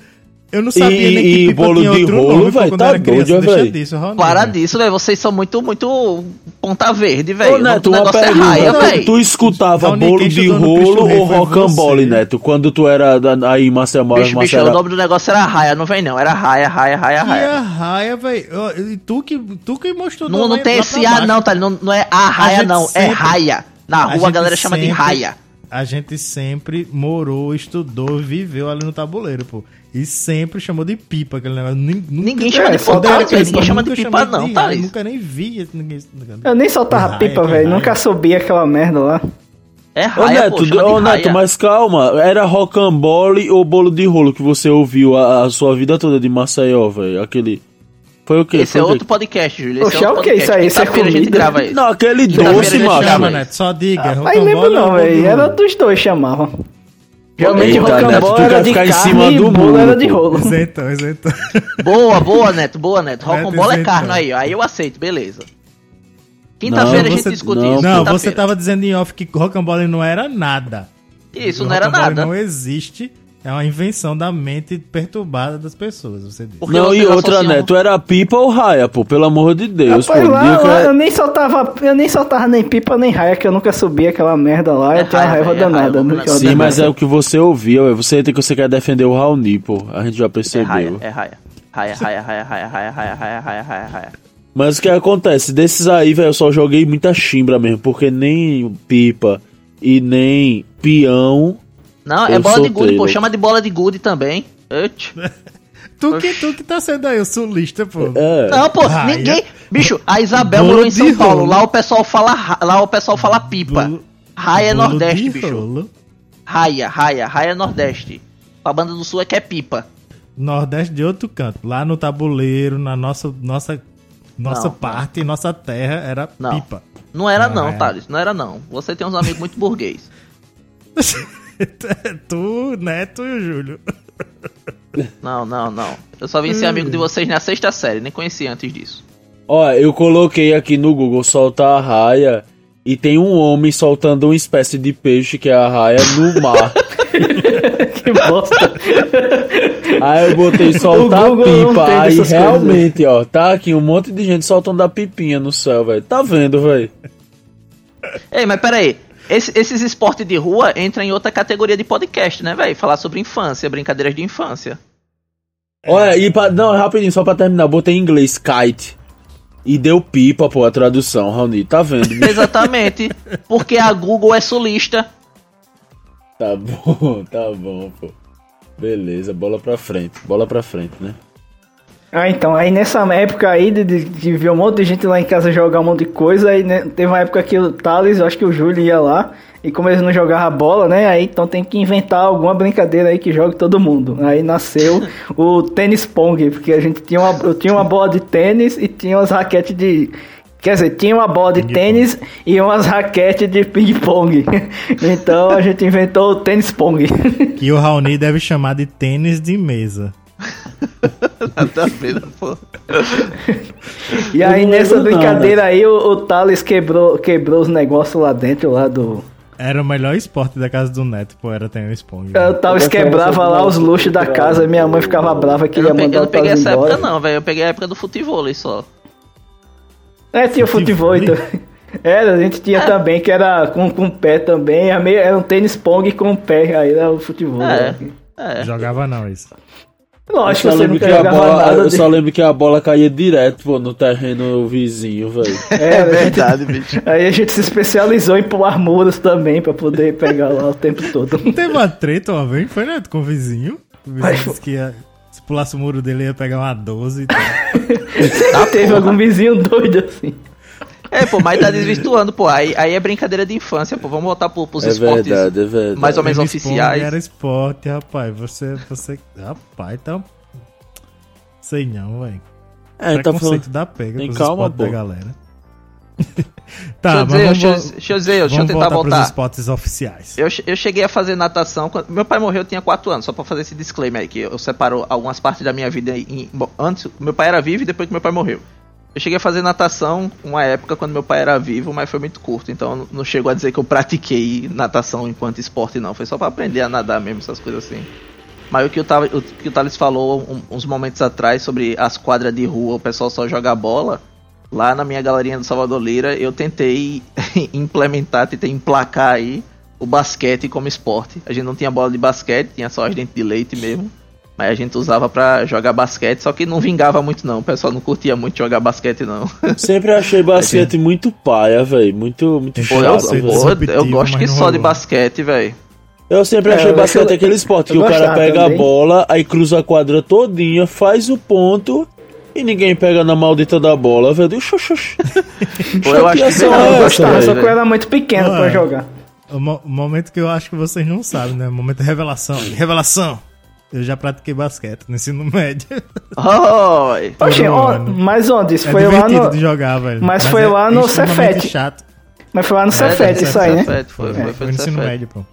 Eu não sabia E- nem que e pipa bolo tinha de outro rolo, velho, quando tá era doido, Deixa velho. disso, Ronaldo. Para disso, velho. Vocês são muito, muito ponta verde, velho. Neto, uma negócio é pergunta. raia, tu- velho. tu escutava Raoni, bolo de rolo ou rocambole. Neto? Quando tu era da- aí em Maceió, mora Bicho, bicho, Maceió. o nome do negócio era raia, não vem não. Era raia, raia, raia, Que é raia. raia, velho. E tu que, tu que mostrou Não, não tem esse A, não, tá? Não, não é a raia, não. É raia. Na rua a, galera chama de raia. A gente sempre morou, estudou, viveu ali no tabuleiro, pô. E sempre chamou de pipa aquele negócio. Nunca- Ninguém chama É, de que Ninguém chama de pipa, não, tá? raia, Nunca nem vi ninguém. Eu nem soltava Raia, pipa, que velho. raia. Nunca subi aquela merda lá. É Ô raia, Neto, pô, chama de ô, Neto, raia. mas calma, era rocambole ou bolo de rolo que você ouviu a, a sua vida toda de Maceió, velho? Aquele. Foi o quê? Esse Foi é outro podcast, Júlio. Esse Oxe, é é o que isso aí? Isso é Quinta-feira a gente comida? grava isso. Não, aquele Quinta-feira doce, macho. chama. Neto, só diga. Aí rocambole lembro não, velho. Era dos dois chamavam. Geralmente Eita, Neto, tu rocambole quer era de ficar em carne cima e do bolo era de rolo. Isentão, isentão. Boa, boa, Neto, boa, Neto. Rocambole é carne aí, ó. Aí eu aceito, beleza. Quinta-feira a gente discute não, isso. Não, você tava dizendo em off que rocambole não era nada. Isso, não era nada. não existe. É uma invenção da mente perturbada das pessoas, você diz. Porque não, e outra, associam- né? Tu era pipa ou raia, pô? Pelo amor de Deus, pô. Rapaz, lá, Dia que lá é- eu nem soltava, eu nem soltava nem pipa nem raia, que eu nunca subia aquela merda lá, É eu uma raia, raiva é danada. lá. Sim, mas é o que você ouviu, ué. você tem que você quer defender o Raoni, pô. A gente já É percebeu. raia, é raia. Raia, raia, raia, raia, raia, raia, raia, raia, raia, raia. Mas o que acontece? Desses aí, velho, eu só joguei muita chimbra mesmo, porque nem pipa e nem peão. Não, é Eu bola de gude, pô. louco. Chama de bola de gude também. Tu que, tu que tá sendo aí o sulista, pô. É. Não, pô, Raia. ninguém. Bicho, a Isabel morou em São Paulo. rolo. Lá o pessoal fala. Lá o pessoal fala pipa. Bolo- Raia é Nordeste, de bicho. rolo. Raia, raia, raia é Nordeste. A banda do Sul é que é pipa. Nordeste de outro canto. Lá no tabuleiro, na nossa, nossa, nossa Não, parte, nossa terra, era Não. pipa. Não era Não, não, é. Thales. Não era não. Você tem uns amigos muito burguês. tu, Neto e o Júlio. Não, não, não. Eu só vim ser amigo de vocês na sexta série. Nem conhecia antes disso. Ó, eu coloquei aqui no Google soltar a raia e tem um homem soltando uma espécie de peixe que é a raia no mar. Que bosta. Aí eu botei soltar pipa. Aí realmente, ó, tá aqui um monte de gente soltando a pipinha no céu, velho. Tá vendo, velho? Ei, mas peraí. Esse- esses esportes de rua entram em outra categoria de podcast, né, velho? Falar sobre infância, brincadeiras de infância. Olha, e pra, não, rapidinho, só pra terminar, botei em inglês kite. E deu pipa, pô, a tradução, Raoni. Tá vendo? Exatamente. porque a Google é sulista. tá bom, tá bom, pô. Beleza, bola pra frente. Bola pra frente, né? Ah, então, aí nessa época aí de, de, ver um monte de gente lá em casa jogar um monte de coisa, aí né, teve uma época que o Thales, eu acho que o Júlio ia lá, e como eles não jogavam bola, né, aí então tem que inventar alguma brincadeira aí que jogue todo mundo. Aí nasceu o tênis pong, porque a gente tinha uma, eu tinha uma bola de tênis e tinha umas raquetes de... Quer dizer, tinha uma bola de tênis e umas raquetes de ping-pong. Então a gente inventou o tênis pong. Que o Raoni deve chamar de tênis de mesa. Nada a ver, pô. E aí nessa brincadeira aí o, o Thales quebrou, quebrou os negócios lá dentro, lá do... Era o melhor esporte da casa do Neto, pô, era tênis pong. O Thales Eu gostava quebrava lá os luxos da casa minha mãe ficava brava que Eu ia não peguei, mandar eu o não peguei Thales essa embora. época, não, velho. Eu peguei a época do futebol só. É, tinha o futebol Futebol? então. Era, a gente tinha também, que era com, com o pé também, era, meio, era um tênis pong com o pé, aí era o futebol. É. né? É. Jogava não isso. Lógico, eu só lembro que a bola, eu de... só lembro que a bola caía direto, pô, no terreno vizinho, velho. É, a gente- bicho. Aí a gente se especializou em pular muros também, pra poder pegar lá o tempo todo. Teve uma treta uma vez, foi Neto, com o vizinho. O vizinho Mas- disse que ia, se pulasse o muro dele ia pegar uma 12 e tal. Teve algum vizinho doido assim. É, pô, mas tá desvirtuando, pô. Aí, aí é brincadeira de infância, pô. Vamos voltar pro, pros É esportes verdade, é verdade. mais ou menos pong oficiais. Era esporte, rapaz. Você, você... Rapaz, tá... Sei não, velho. É, tá falando... Da pega Tem calma, esportes da pô. galera. deixa tá, eu mas dizer, vamos, deixa, eu- deixa eu dizer, deixa eu tentar voltar pros esportes oficiais. Eu, eu cheguei a fazer natação. Quando, meu pai morreu, eu tinha 4 anos, só pra fazer esse disclaimer aí, que eu separo algumas partes da minha vida. Em, bom, antes, meu pai era vivo e depois que meu pai morreu. Eu cheguei a fazer natação uma época quando meu pai era vivo, mas foi muito curto, então não- chegou a dizer que eu pratiquei natação enquanto esporte, não. Foi só pra aprender a nadar mesmo, essas coisas assim. Mas o que o, Tava- o que o Thales falou um- uns momentos atrás sobre as quadras de rua, o pessoal só joga bola. Lá na minha galerinha do Salvador Lira, eu tentei implementar, tentei emplacar aí o basquete como esporte. A gente não tinha bola de basquete, tinha só as dentes de leite mesmo. Mas a gente usava pra jogar basquete, só que não vingava muito não. O pessoal não curtia muito jogar basquete não. Sempre achei basquete muito paia, velho. Muito, muito Pô, eu, chato, Chato, pô, velho. disruptivo, eu gosto que só de rolou. basquete, velho. Eu sempre É, achei eu basquete acho- aquele esporte que eu o cara pega a também. bola, aí cruza a quadra todinha, faz o ponto e ninguém pega na maldita da bola, velho. Pô, eu acho que chateação não, é eu gostava? Só que eu era muito pequeno Ué. pra jogar. O, mo- momento que eu acho que vocês não sabem, né? O momento de revelação. Revelação! Eu já pratiquei basquete no ensino médio. Oxe, ó, ano. mas onde? Isso É foi lá no. de jogar, velho. Mas foi lá no Cefete. chato. Mas foi lá no Cefete É, isso aí, né? Cefete, Foi, foi, Foi, foi no ensino Cefete. médio, pô.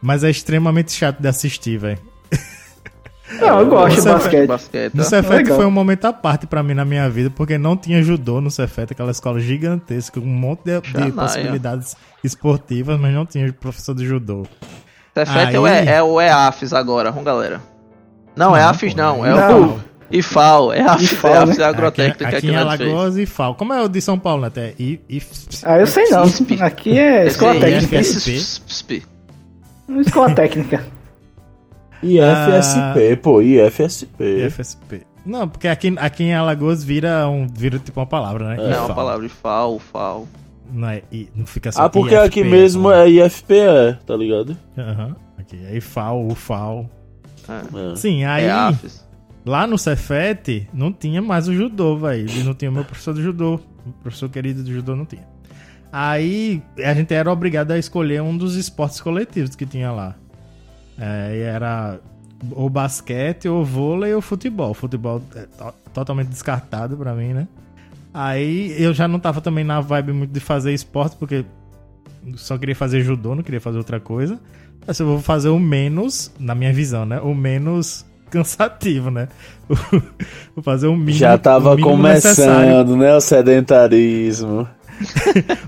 Mas é extremamente chato de assistir, velho. Não, eu gosto de basquete. Basquete. No. Cefete foi um momento à parte pra mim na minha vida, porque não tinha judô no Cefete, aquela escola gigantesca, com um monte de, de possibilidades esportivas, mas não tinha professor de judô. Cefet é, o Aí- E- é o EAFs agora, vamos galera. Não, é Não, AFIS pô, não, é é Não. o IFAL, é AFIS, IFAL, é AFIS né? Agrotécnica aqui, aqui que em. Alagoas e FAO. Como é o de São Paulo, né? Até I, I, Ah, eu sei não. ISP. Aqui é escola técnica. IFSP. ISP. Escola técnica. IFSP, pô, IFSP. IFSP. Não, porque aqui, aqui em Alagoas vira, um, vira tipo uma palavra, né? Não, é uma IFAO. palavra IFAL, FAL. Não, é, I- não fica só Ah, porque IFP, aqui mesmo né? é IFPE, tá ligado? Aham. Aqui é IFAO, UFAO. É. Sim, aí É AFIS. lá no Cefet não tinha mais o judô, velho. E não tinha o meu professor de judô. O professor querido de judô não tinha. Aí a gente era obrigado a escolher um dos esportes coletivos que tinha lá. É, e era ou basquete, ou vôlei, ou futebol. Futebol é to- totalmente descartado pra mim, né? Aí eu já não tava também na vibe muito de fazer esporte, porque só queria fazer judô, não queria fazer outra coisa. Mas eu vou fazer o menos, na minha visão, né? O menos cansativo, né? vou fazer o mínimo. Já tava mínimo necessário começando, né, o sedentarismo.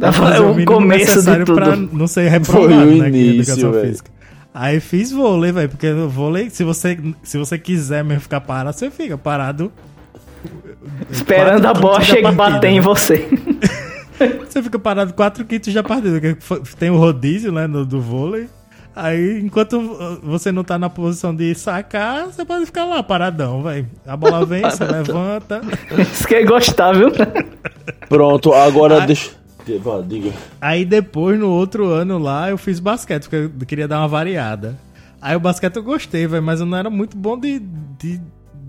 É o o começo de necessário tudo. pra não ser reprovado, Foi o né? em início, educação velho. física. Aí fiz vôlei, velho, porque o vôlei, se você, se você quiser mesmo ficar parado, você fica parado. Esperando a bola chegar e bater em né? você. Você fica parado 4 quintos da partida, tem o rodízio, né, no, do vôlei. Aí, enquanto você não tá na posição de sacar, você pode ficar lá paradão, velho. A bola vem, você levanta. Isso que é gostar, viu? Pronto, agora Ah. deixa. Diga. Aí depois, no outro ano lá, eu fiz basquete, porque eu queria dar uma variada. Aí o basquete eu gostei, velho, mas eu não era muito bom de, de,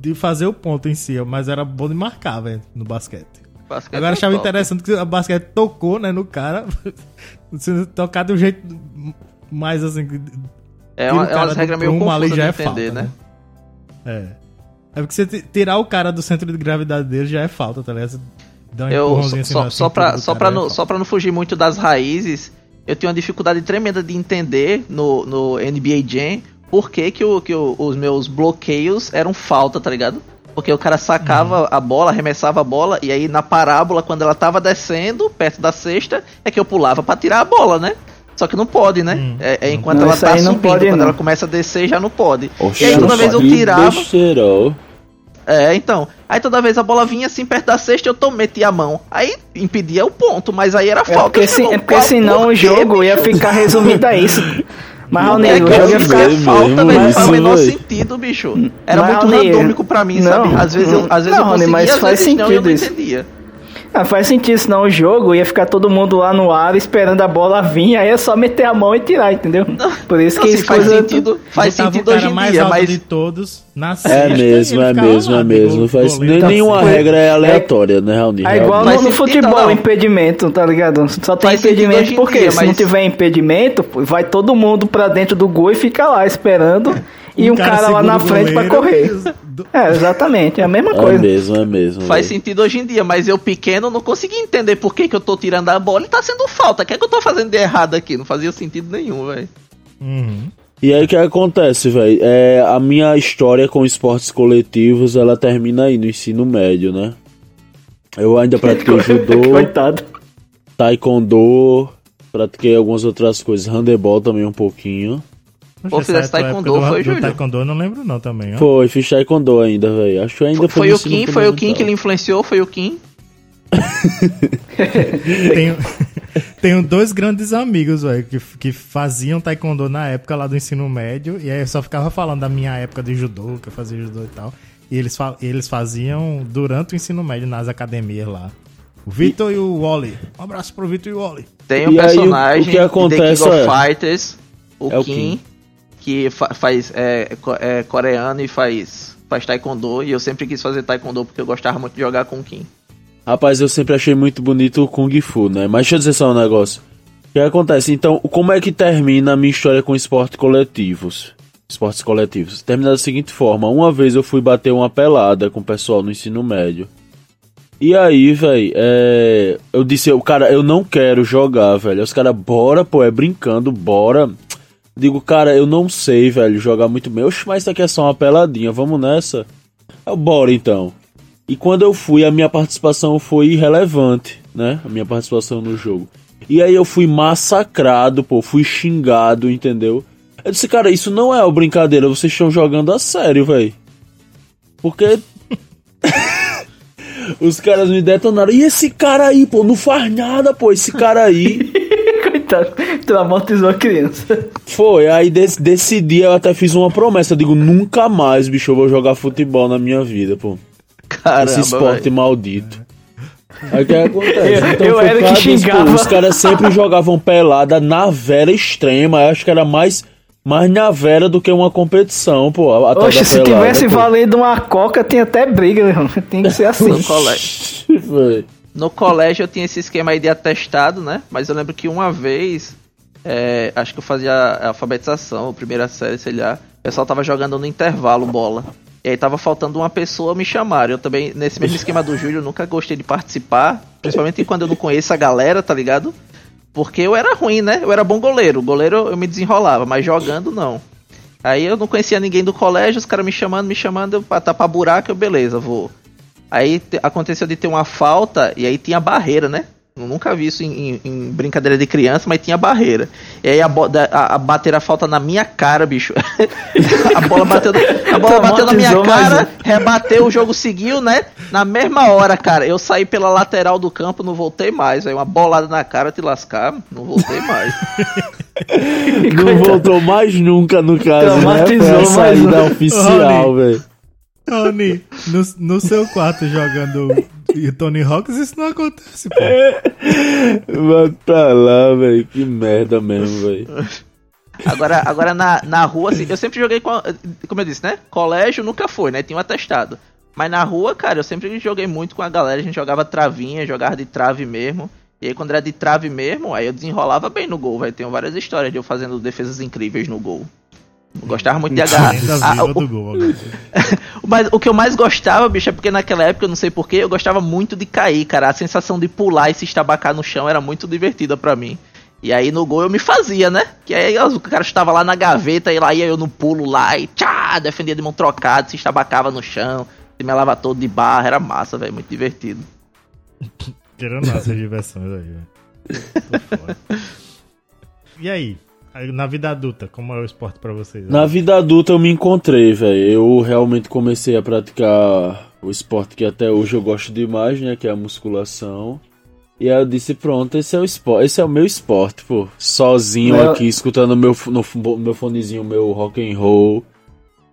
de fazer o ponto em si, mas era bom de marcar, velho, no basquete. Basquete Agora é achava top. interessante que o basquete tocou, né, no cara. Se tocar de um jeito mais assim. É, uma, é umas regras meio confusas de é entender, falta, né? É. É porque você tirar o cara do centro de gravidade dele já é falta, tá ligado? Um Eu, só, assim só, só, pra, só, pra é não, só pra não fugir muito das raízes, eu tenho uma dificuldade tremenda de entender no, no NBA Jam por que, que, o, que o- os meus bloqueios eram falta, tá ligado? Porque o cara sacava Uhum. a bola, arremessava a bola, e aí na parábola, quando ela tava descendo, perto da cesta, é que eu pulava pra tirar a bola, né? Só que não pode, né? Hum. É, é enquanto Não, ela tá subindo, pode, quando não. ela começa a descer, já não pode. Oxe, e aí toda vez eu tirava. É, então. Aí toda vez a bola vinha assim perto da cesta, eu to- metia a mão. Aí impedia o ponto, mas aí era É falta. porque, se, Não, é porque senão o jogo ia ficar resumido a isso. Mas, É que o jogo ia ficar. falta, velho. Não faz o menor sentido, bicho. Era Mas, muito Raoni, randômico pra mim, não, sabe? Às vezes eu, às vezes não, eu conseguia, mas faz vezes não, eu não sentido isso. Ah, faz sentido, senão o jogo ia ficar todo mundo lá no ar esperando a bola vir, aí é só meter a mão e tirar, entendeu? Por isso que assim, isso faz coisa. sentido, faz sentido hoje em mais dia, alto mas de todos na É cesta, mesmo, é mesmo, lá, é mesmo. Faz, nenhuma frente. regra é aleatória, né, Raoni? É igual Faz no, futebol, não. impedimento, tá ligado? Só tem Faz impedimento porque dia, se não tiver impedimento, vai todo mundo pra dentro do gol e fica lá esperando. E um cara, lá segura na frente pra goleiro, correr. do- É, exatamente, é a mesma É coisa. mesmo, é mesmo. Faz sentido hoje em dia, mas eu pequeno não consegui entender por que, que eu tô tirando a bola e tá sendo falta. O que é que eu tô fazendo de errado aqui? Não fazia sentido nenhum, velho. Uhum. E aí o que acontece, velho? É, a minha história com esportes coletivos, ela termina aí no ensino médio, né? Eu ainda pratiquei judô, Coitado. taekwondo, pratiquei algumas outras coisas, handebol também um pouquinho. Essa fizesse taekwondo, do- foi, do Júlio? taekwondo eu não lembro não também, ó. Foi, fiz taekwondo ainda, velho. Acho que ainda foi, Foi o Kim, foi o Kim que ele influenciou, foi o Kim. Tenho, tenho dois grandes amigos, velho, que, que faziam taekwondo na época lá do ensino médio. E aí eu só ficava falando da minha época de judô, que eu fazia judô e tal. E eles, fa- eles faziam durante o ensino médio nas academias lá. O Vitor e, o Wally. Um abraço pro Vitor e o Wally. Tem um E aí, o- personagem o que de The acontece King of é- Fighters, o É o Kim, Kim. Que fa- faz é, é coreano e faz, faz taekwondo. E eu sempre quis fazer taekwondo porque eu gostava muito de jogar com Kim. Rapaz, eu sempre achei muito bonito o Kung Fu, né? Mas deixa eu dizer só um negócio. O que acontece? Então, como é que termina a minha história com esportes coletivos? Esportes coletivos. Termina da seguinte forma. Uma vez eu fui bater uma pelada com o pessoal no ensino médio. E aí, velho, é... eu disse, cara, eu não quero jogar, velho. Os caras, bora, pô, é brincando, bora. Digo, cara, eu não sei, velho, jogar muito bem. Oxe, mas isso aqui é só uma peladinha, vamos nessa? Eu, bora então. E quando eu fui, a minha participação foi irrelevante, né? A minha participação no jogo. E aí eu fui massacrado, pô, fui xingado, entendeu? Eu disse, cara, isso não é brincadeira, vocês estão jogando a sério, velho. Porque. Os caras me detonaram. E esse cara aí, pô, não faz nada, pô, esse cara aí. Coitado, tu amortizou a criança. Foi, aí desse, desse dia eu até fiz uma promessa. Eu digo, nunca mais, bicho, eu vou jogar futebol na minha vida, pô. Caramba, esse esporte velho. maldito. Aí o que acontece? Eu- Então eu foi era que disso, pô, xingava. Os caras sempre jogavam pelada na vera extrema. Eu acho que era mais, mais na vera do que uma competição, pô. Oxe, da se pelada, tivesse pô. valendo uma coca, tinha até briga, meu irmão. Tem que ser assim. No colégio. No colégio eu tinha esse esquema aí de atestado, né? Mas eu lembro que uma vez, é, acho que eu fazia a alfabetização, primeira série, sei lá. O pessoal tava jogando no intervalo bola. E aí tava faltando uma pessoa, me chamaram. Eu também, nesse mesmo esquema do Júlio, nunca gostei de participar. Principalmente quando eu não conheço a galera, tá ligado? Porque eu era ruim, né? Eu era bom goleiro. Goleiro eu me desenrolava, mas jogando não. Aí eu não conhecia ninguém do colégio, os caras me chamando, me chamando, eu, pra tapar buraco, eu, beleza, vou. Aí te- aconteceu de ter uma falta e aí tinha barreira, né? Eu nunca vi isso em, em- em brincadeira de criança, mas tinha barreira. E aí a, bo- da- a, a bateram a falta na minha cara, bicho. a bola bateu, a bola bateu na minha Traumatizou mais cara, rebateu, o jogo seguiu, né? Na mesma hora, cara, eu saí pela lateral do campo, não voltei mais. Aí uma bolada na cara, te lascar, não voltei mais. Não voltou mais nunca no caso, né? Foi Traumatizou a mais saída um. oficial, velho. Tony, no, no seu quarto jogando e Tony Hawks, isso não acontece, pô. Vai pra lá, velho. Que merda mesmo, velho. Agora, agora na, na rua, assim, eu sempre joguei com. a- Como eu disse, né? Colégio nunca foi, né? Tinha um atestado. Mas na rua, cara, eu sempre joguei muito com a galera. A gente jogava travinha, jogava de trave mesmo. E aí, quando era de trave mesmo, aí eu desenrolava bem no gol, velho. Tenho várias histórias de eu fazendo defesas incríveis no gol. Eu gostava muito de agarrar. Ah, o- gol mas o que eu mais gostava, bicho, é porque naquela época, eu não sei porquê, eu gostava muito de cair, cara. A sensação de pular e se estabacar no chão era muito divertida pra mim. E aí no gol eu me fazia, né? Que aí o cara estava lá na gaveta e lá ia eu no pulo lá e tchá, defendia de mão trocada, se estabacava no chão, se me lava todo de barra, era massa, velho, muito divertido. Tirando nossas diversões aí, velho. E aí? Na vida adulta, como é o esporte pra vocês? Na vida adulta eu me encontrei, velho. Eu realmente comecei a praticar o esporte que até hoje eu gosto demais, né? Que é a musculação. E aí eu disse, pronto, esse é o esporte, esse é o meu esporte, pô. Sozinho Eu- aqui, escutando meu, no, meu fonezinho, meu rock and roll.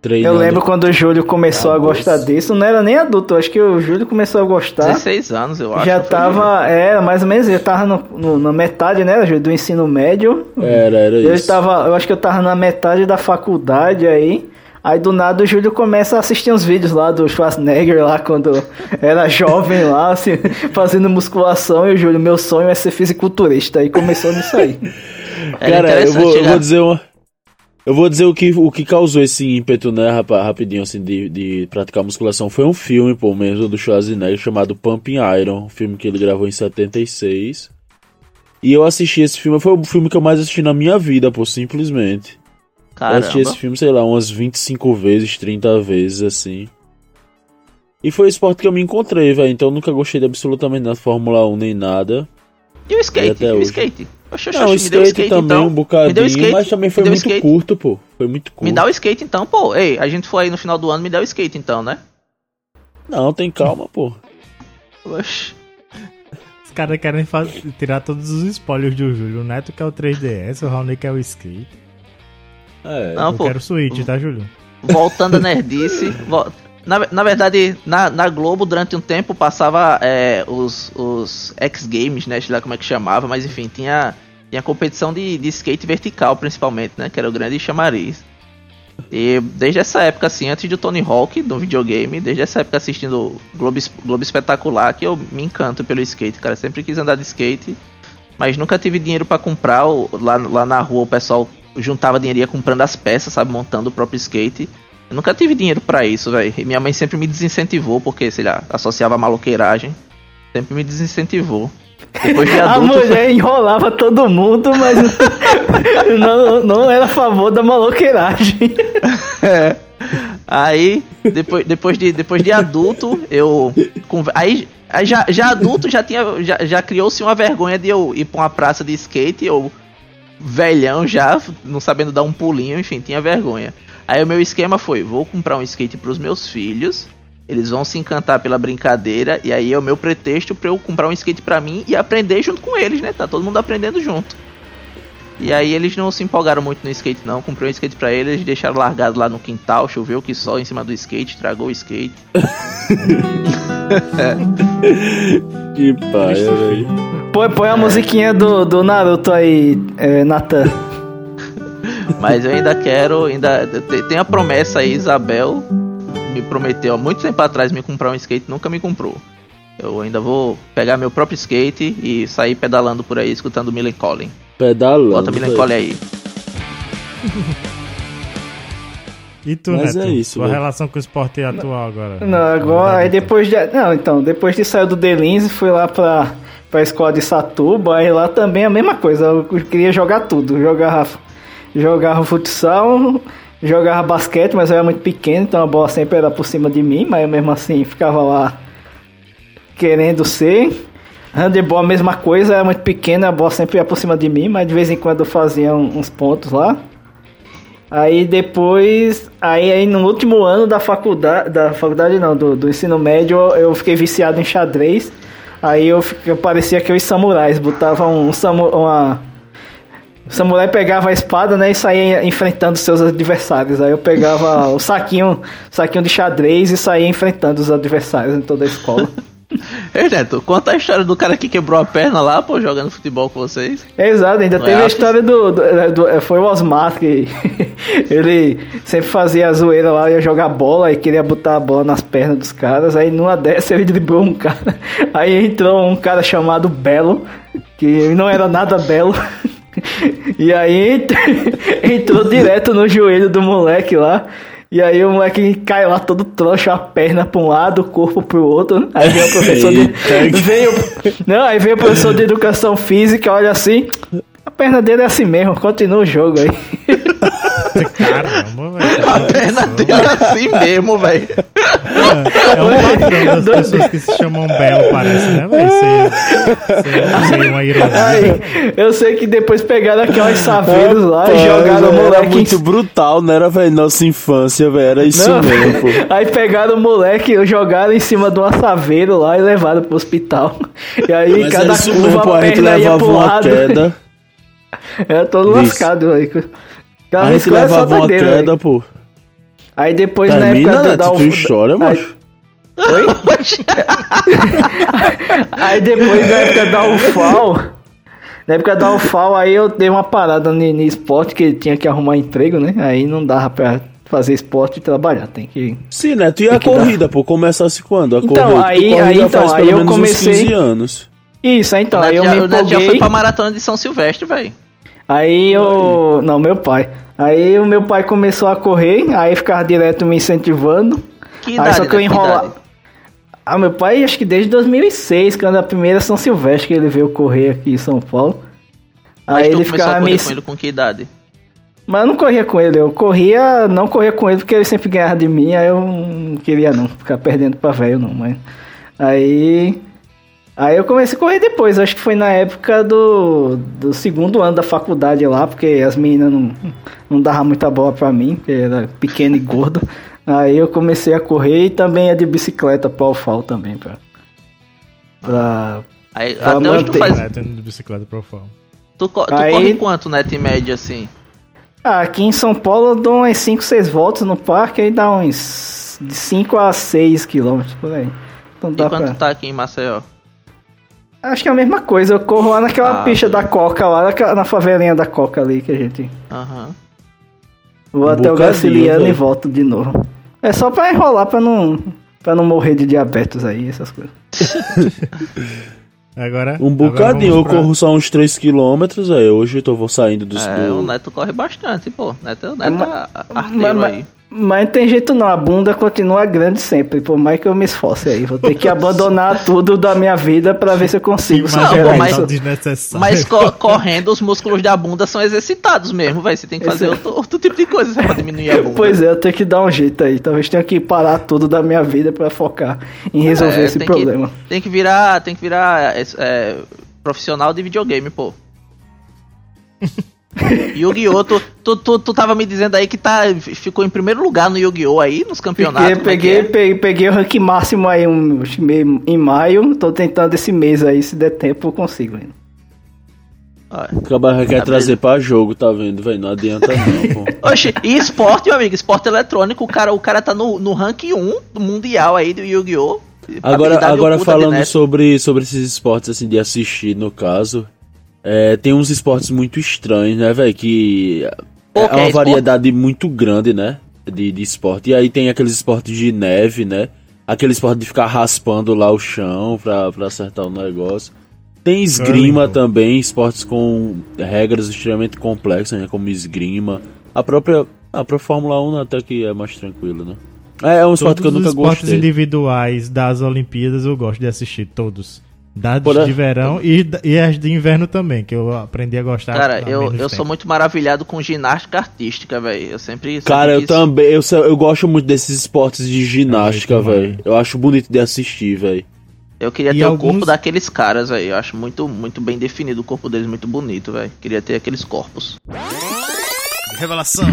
Eu Treinando. lembro quando o Júlio começou a Ah, gostar moço. disso, não era nem adulto, acho que o Júlio começou a gostar. 16 anos, eu acho. já tava, é, mais ou menos, já tava no, no- na metade, né, Júlio, do ensino médio. Era, era Eu isso. tava, eu acho que eu tava na metade da faculdade aí. Aí do nada o Júlio começa a assistir uns vídeos lá do Schwarzenegger lá quando era jovem lá, assim, fazendo musculação. E o Júlio, meu sonho é ser fisiculturista. Aí começou nisso aí. Era Cara, eu vou, eu vou né? dizer uma. Eu vou dizer o que, o que causou esse ímpeto, né, rapa- rapidinho, assim, de, de praticar musculação. Foi um filme, pô, mesmo, do Schwarzenegger, chamado Pumping Iron, um filme que ele gravou em 76. E eu assisti esse filme, foi o filme que eu mais assisti na minha vida, pô, simplesmente. Eu assisti Caramba. esse filme, sei lá, umas 25 vezes, 30 vezes, assim. E foi o esporte que eu me encontrei, velho. Então eu nunca gostei de absolutamente nada Fórmula 1 nem nada. E o skate? até E o skate? Oxe, oxe, Não, me deu skate, também, então. um bocadinho, Me deu skate, mas também foi me deu muito skate. curto, pô. Foi muito curto. Me dá o skate então, pô. Ei, a gente foi aí no final do ano, me dá o skate então, né? Não, tem calma, pô. Oxe. Os caras querem faz- tirar todos os spoilers do Júlio. O Neto quer o 3DS, o Raoni quer o skate. É. Não, eu pô. quero o Switch, tá, Júlio? Voltando à nerdice. vo- Na, na verdade, na, na Globo, durante um tempo, passava é, os, os X-Games, né? Sei lá como é que chamava, mas enfim, tinha, tinha competição de, de skate vertical, principalmente, né? Que era o grande chamariz. E desde essa época, assim, antes do Tony Hawk, do videogame, desde essa época assistindo Globo, Globo Espetacular, que eu me encanto pelo skate, cara. Sempre quis andar de skate, mas nunca tive dinheiro pra comprar. Lá, lá na rua o pessoal juntava dinheiro ia comprando as peças, sabe? Montando o próprio skate. Eu nunca tive dinheiro pra isso, velho. E minha mãe sempre me desincentivou, porque, sei lá, associava a maloqueiragem. Sempre me desincentivou. Depois de A adulto. mulher enrolava todo mundo, mas não, não era a favor da maloqueiragem. É. Aí, depois, depois, de, depois de adulto, eu. Aí, aí já, já adulto já tinha. Já, já criou-se uma vergonha de eu ir pra uma praça de skate. Eu velhão já, não sabendo dar um pulinho, enfim, tinha vergonha. Aí o meu esquema foi: vou comprar um skate pros meus filhos. Eles vão se encantar pela brincadeira e aí é o meu pretexto para eu comprar um skate para mim e aprender junto com eles, né? Tá todo mundo aprendendo junto. E aí eles não se empolgaram muito no skate não, comprei um skate para eles, deixaram largado lá no quintal, choveu que só em cima do skate, tragou o skate. Que paia, velho. Põe, põe a musiquinha do, do Naruto aí, é, Natan. Mas eu ainda quero, ainda te- tem a promessa aí, Isabel me prometeu há muito tempo atrás me comprar um skate, nunca me comprou. Eu ainda vou pegar meu próprio skate e sair pedalando por aí escutando Millen Collin. Pedalando. Bota Millen. Collin aí. E tu, Mas Neto? é isso, Sua relação com o esporte atual agora? Não, agora, aí depois de. Não, então, depois de sair do Delins, fui lá pra, pra escola de Satuba, aí lá também a mesma coisa. Eu queria jogar tudo. Jogava, jogava futsal, jogava basquete, mas eu era muito pequeno, então a bola sempre era por cima de mim, mas eu mesmo assim ficava lá querendo ser. Handebol a mesma coisa, era muito pequeno, a bola sempre ia por cima de mim, mas de vez em quando eu fazia um- uns pontos lá. Aí depois, aí, aí no último ano da faculdade, da faculdade não, do, do ensino médio, eu, fiquei viciado em xadrez. Aí eu, eu parecia que os samurais, botava um, samu, uma... O samurai pegava a espada, né, e saía enfrentando seus adversários. Aí eu pegava o saquinho, saquinho de xadrez e saía enfrentando os adversários em toda a escola. Ei, Neto, conta a história do cara que quebrou a perna lá, pô, jogando futebol com vocês. Exato, ainda Não teve é a história do, do- do- Foi o Osmar que ele sempre fazia a zoeira lá, ia jogar bola e queria botar a bola nas pernas dos caras. Aí numa dessas ele driblou um cara. Aí entrou um cara chamado Belo, que não era nada belo. E aí ent- entrou direto no joelho do moleque lá. E aí o moleque cai lá todo troncho, a perna pra um lado, o corpo pro outro. Aí veio o professor de. Veio, não, aí veio o professor de educação física, olha assim. A perna dele é assim mesmo, continua o jogo aí. Caramba, velho. A perna dele é assim mesmo, velho. É um padrão das pessoas que se chamam Belo, parece, né, velho? É uma ironia. Aí, eu sei que depois pegaram aquelas saveiros lá e jogaram o Era moleque. em muito brutal, não era, velho? Nossa infância, velho. Era isso Não. mesmo, pô. Aí pegaram o moleque, jogaram em cima de um assaveiro lá e levaram pro hospital. E aí Mas cada era isso mesmo, curva pô. a A gente perna ia pro lado. queda. É todo Isso. lascado, aí. Aquela A gente levava uma queda, aí. pô. Aí depois na Termina, época Neto, da tu chora, Aí- macho. Oi? aí depois na época da UFAL, na época da UFAL, aí eu dei uma parada no, no esporte, que tinha que arrumar emprego, né? Aí não dava pra fazer esporte e trabalhar, tem que... Sim, Neto, e a que dar. corrida, pô? Começasse quando? A Então, corrida, tu aí- aí, então, faz aí eu menos uns comecei- 15 anos. Isso, aí então, aí eu já, me Neto já empolguei, foi pra maratona de São Silvestre, velho. aí eu... Não, meu pai. Aí o meu pai começou a correr, aí ficava direto me incentivando. Que Aí idade, só que eu que enrola... idade? Ah, meu pai, acho que desde 2006, quando a primeira São Silvestre que ele veio correr aqui em São Paulo. Mas Aí ele ficava a me... com ele com que idade? Mas eu não corria com ele, eu corria, não corria com ele porque ele sempre ganhava de mim, aí eu não queria não, ficar perdendo pra velho não, mas... Aí... Aí eu comecei a correr depois, acho que foi na época do, do segundo ano da faculdade lá, porque as meninas não, não davam muita bola pra mim, porque era pequeno e gordo. Aí eu comecei a correr e também é de bicicleta pra UFAL também, pra... pra Aí, Pra até hoje tu manter. faz. É, tendo de bicicleta pro falo. Tu, co- tu Aí- corre quanto, Neto, em média, assim? Ah, aqui em São Paulo eu dou umas 5, 6 voltas no parque, aí dá uns de 5 a 6 quilômetros por aí. Então E dá quanto pra... tá aqui em Maceió? Acho que é a mesma coisa, eu corro lá naquela Ah, pista da Coca, lá naquela- na favelinha da Coca ali que a gente... Aham. Vou Um até o Graciliano e volto de novo. É só pra enrolar, pra não, pra não morrer de diabetes aí, essas coisas. Agora. Um agora bocadinho, eu vamos pra- corro só uns 3 km, aí hoje eu tô vou saindo do... É, do- o Neto corre bastante, pô. Neto, o Neto Mas- é arteiro mas- aí. Mas não tem jeito não, a bunda continua grande sempre, por mais que eu me esforce aí. Vou ter que abandonar tudo da minha vida pra ver se eu consigo Mas Não, é pô, mas-. Mas co- correndo, os músculos da bunda são exercitados mesmo, velho. Você tem que fazer outro, outro tipo de coisa pra diminuir a bunda. Pois é, eu tenho que dar um jeito aí. Talvez tenha que parar tudo da minha vida pra focar em resolver É, esse tem problema. Que, tem que virar, tem que virar é, é, profissional de videogame, pô. Yu-Gi-Oh! Tu, tu, tu, tu tava me dizendo aí que tá, ficou em primeiro lugar no Yu-Gi-Oh! aí, nos campeonatos. Peguei, é peguei, é? peguei, peguei o rank máximo aí um, em maio. Tô tentando esse mês aí, se der tempo eu consigo. ainda. Olha. Acabar quer Tá trazer pra jogo, tá vendo, velho? Não adianta não, pô. Oxe, e esporte, meu amigo, esporte eletrônico, o cara, o cara tá no, no rank 1 do mundial aí do Yu-Gi-Oh! Agora, agora falando sobre, sobre esses esportes, assim, de assistir, no caso, é, tem uns esportes muito estranhos, né, velho? Que Pô, é que uma é esporte? variedade muito grande, né? De, de esporte. E aí tem aqueles esportes de neve, né? Aquele esporte de ficar raspando lá o chão pra, pra acertar o negócio. Tem esgrima também, esportes com regras extremamente complexas, né? Como esgrima. A própria, a própria Fórmula 1 até que é mais tranquila, né? É, é um esporte que eu Todos nunca os esportes gostei. individuais das Olimpíadas eu gosto de assistir, todos. A- de verão e, e as de inverno também, que eu aprendi a gostar. Cara, eu, eu sou muito maravilhado com ginástica artística, velho. Eu sempre. sempre Cara, eu também. Eu, eu gosto muito desses esportes de ginástica, velho. Eu acho bonito de assistir, velho. Eu queria E ter o alguns- corpo daqueles caras, velho. Eu acho muito, muito bem definido o corpo deles, muito bonito, velho. Queria ter aqueles corpos. Revelação.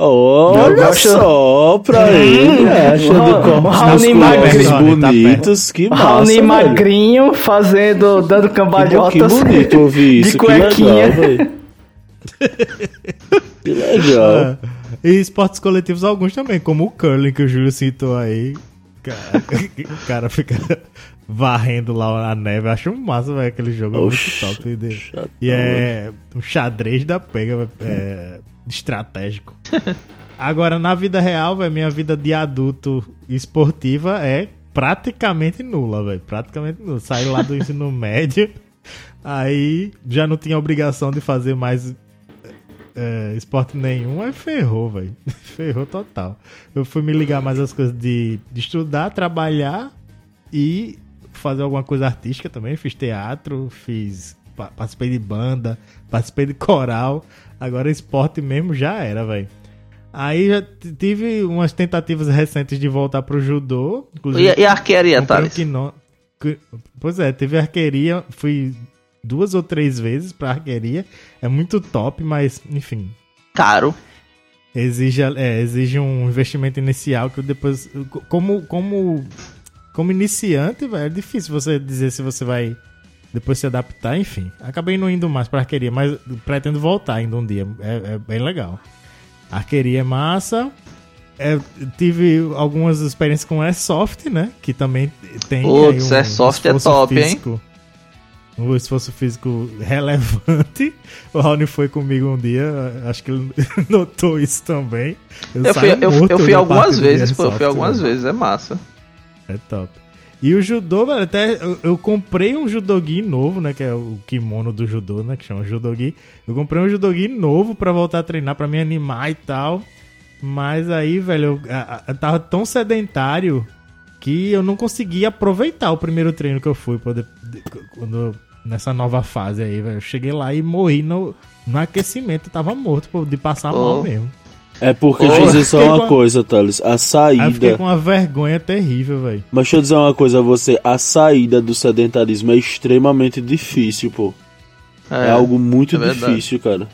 Olha só pra ele? Achando corpos musculosos Magrinho. bonitos. Que massa, Raoni magrinho fazendo, dando cambalhotas. que bonito ouvir isso. Que cuequinha. Que legal. É. E esportes coletivos alguns também, como o curling que o Júlio citou aí. Cara, o cara fica varrendo lá a neve. Acho massa, velho, aquele jogo. É muito top. E é um xadrez da pega, é, estratégico. Agora, na vida real, velho, minha vida de adulto esportiva é praticamente nula, velho. Praticamente nula. Saí lá do ensino médio, aí já não tinha obrigação de fazer mais é, esporte nenhum, aí ferrou, velho. Ferrou total. Eu fui me ligar mais às coisas de, de estudar, trabalhar e fazer alguma coisa artística também. Fiz teatro, fiz. pa- Participei de banda, participei de coral. Agora esporte mesmo já era, velho. Aí já tive umas tentativas recentes de voltar pro judô. E, e a arquearia, comprei um Thales? Pois é, teve arqueria, fui duas ou três vezes pra arqueria. É muito top, mas, enfim, Caro. exige, é, exige um investimento inicial que eu depois. Como, como, como iniciante, velho, é difícil você dizer se você vai depois se adaptar, enfim. Acabei não indo mais pra arqueria, mas pretendo voltar ainda um dia. É, é bem legal. Arqueria é massa. É, tive algumas experiências com Airsoft, né? Que também tem. Putz, um Airsoft é top, hein? físico, Um esforço físico relevante. O Raoni foi comigo um dia, acho que ele notou isso também. Eu fui, saio eu, eu fui algumas vezes, pô. Eu fui algumas velho. vezes, é massa. É top. E o judô, velho, até eu, eu comprei um judogi novo, né? Que é o kimono do judô, né? Que chama judogi. Eu comprei um judogi novo pra voltar a treinar, pra me animar e tal. Mas aí, velho, eu, a- eu tava tão sedentário que eu não conseguia aproveitar o primeiro treino que eu fui de- quando eu- nessa nova fase aí, velho. Eu cheguei lá e morri no, no aquecimento, eu tava morto pô, de passar mal Oh. mesmo. É porque, Ô, deixa eu dizer só uma coisa, Thales. A Aí eu fiquei saída. com uma vergonha terrível, velho. Mas deixa eu dizer uma coisa a você. A saída do sedentarismo é extremamente difícil, pô. É, algo muito é difícil, cara.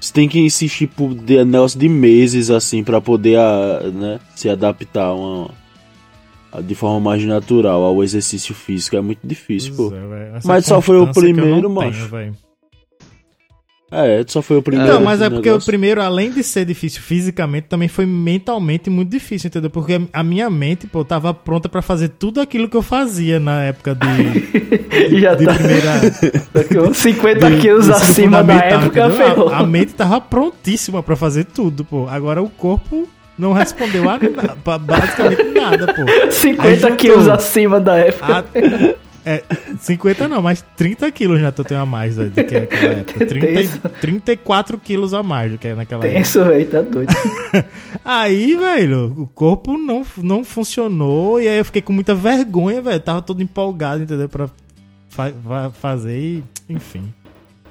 Você tem que insistir por de, negócio de meses, assim, pra poder a, né, se adaptar a uma, a- de forma mais natural ao exercício físico. É muito difícil, pô. Pois é, velho. Essa Mas só foi o primeiro, tenho, macho. velho. É, só foi o primeiro. Não, mas é porque o negócio. primeiro, além de ser difícil fisicamente, também foi mentalmente muito difícil, entendeu? Porque a minha mente, pô, tava pronta pra fazer tudo aquilo que eu fazia na época de, Já de tá primeira. daqui uns 50 de- quilos ensino acima da época, entendeu? A, a mente tava prontíssima pra fazer tudo, pô. Agora o corpo não respondeu a na- pra basicamente nada, pô. Aí 50 juntou. quilos acima da época. A- é, 50 não, mas 30 quilos já tu tem a mais do que naquela época. 30, Tenso. 34 quilos a mais do que naquela época. Tenso, velho, tá doido. Aí, velho, o corpo não, não funcionou e aí eu fiquei com muita vergonha, velho. Tava todo empolgado, entendeu? Pra fa- fa- fazer e, enfim.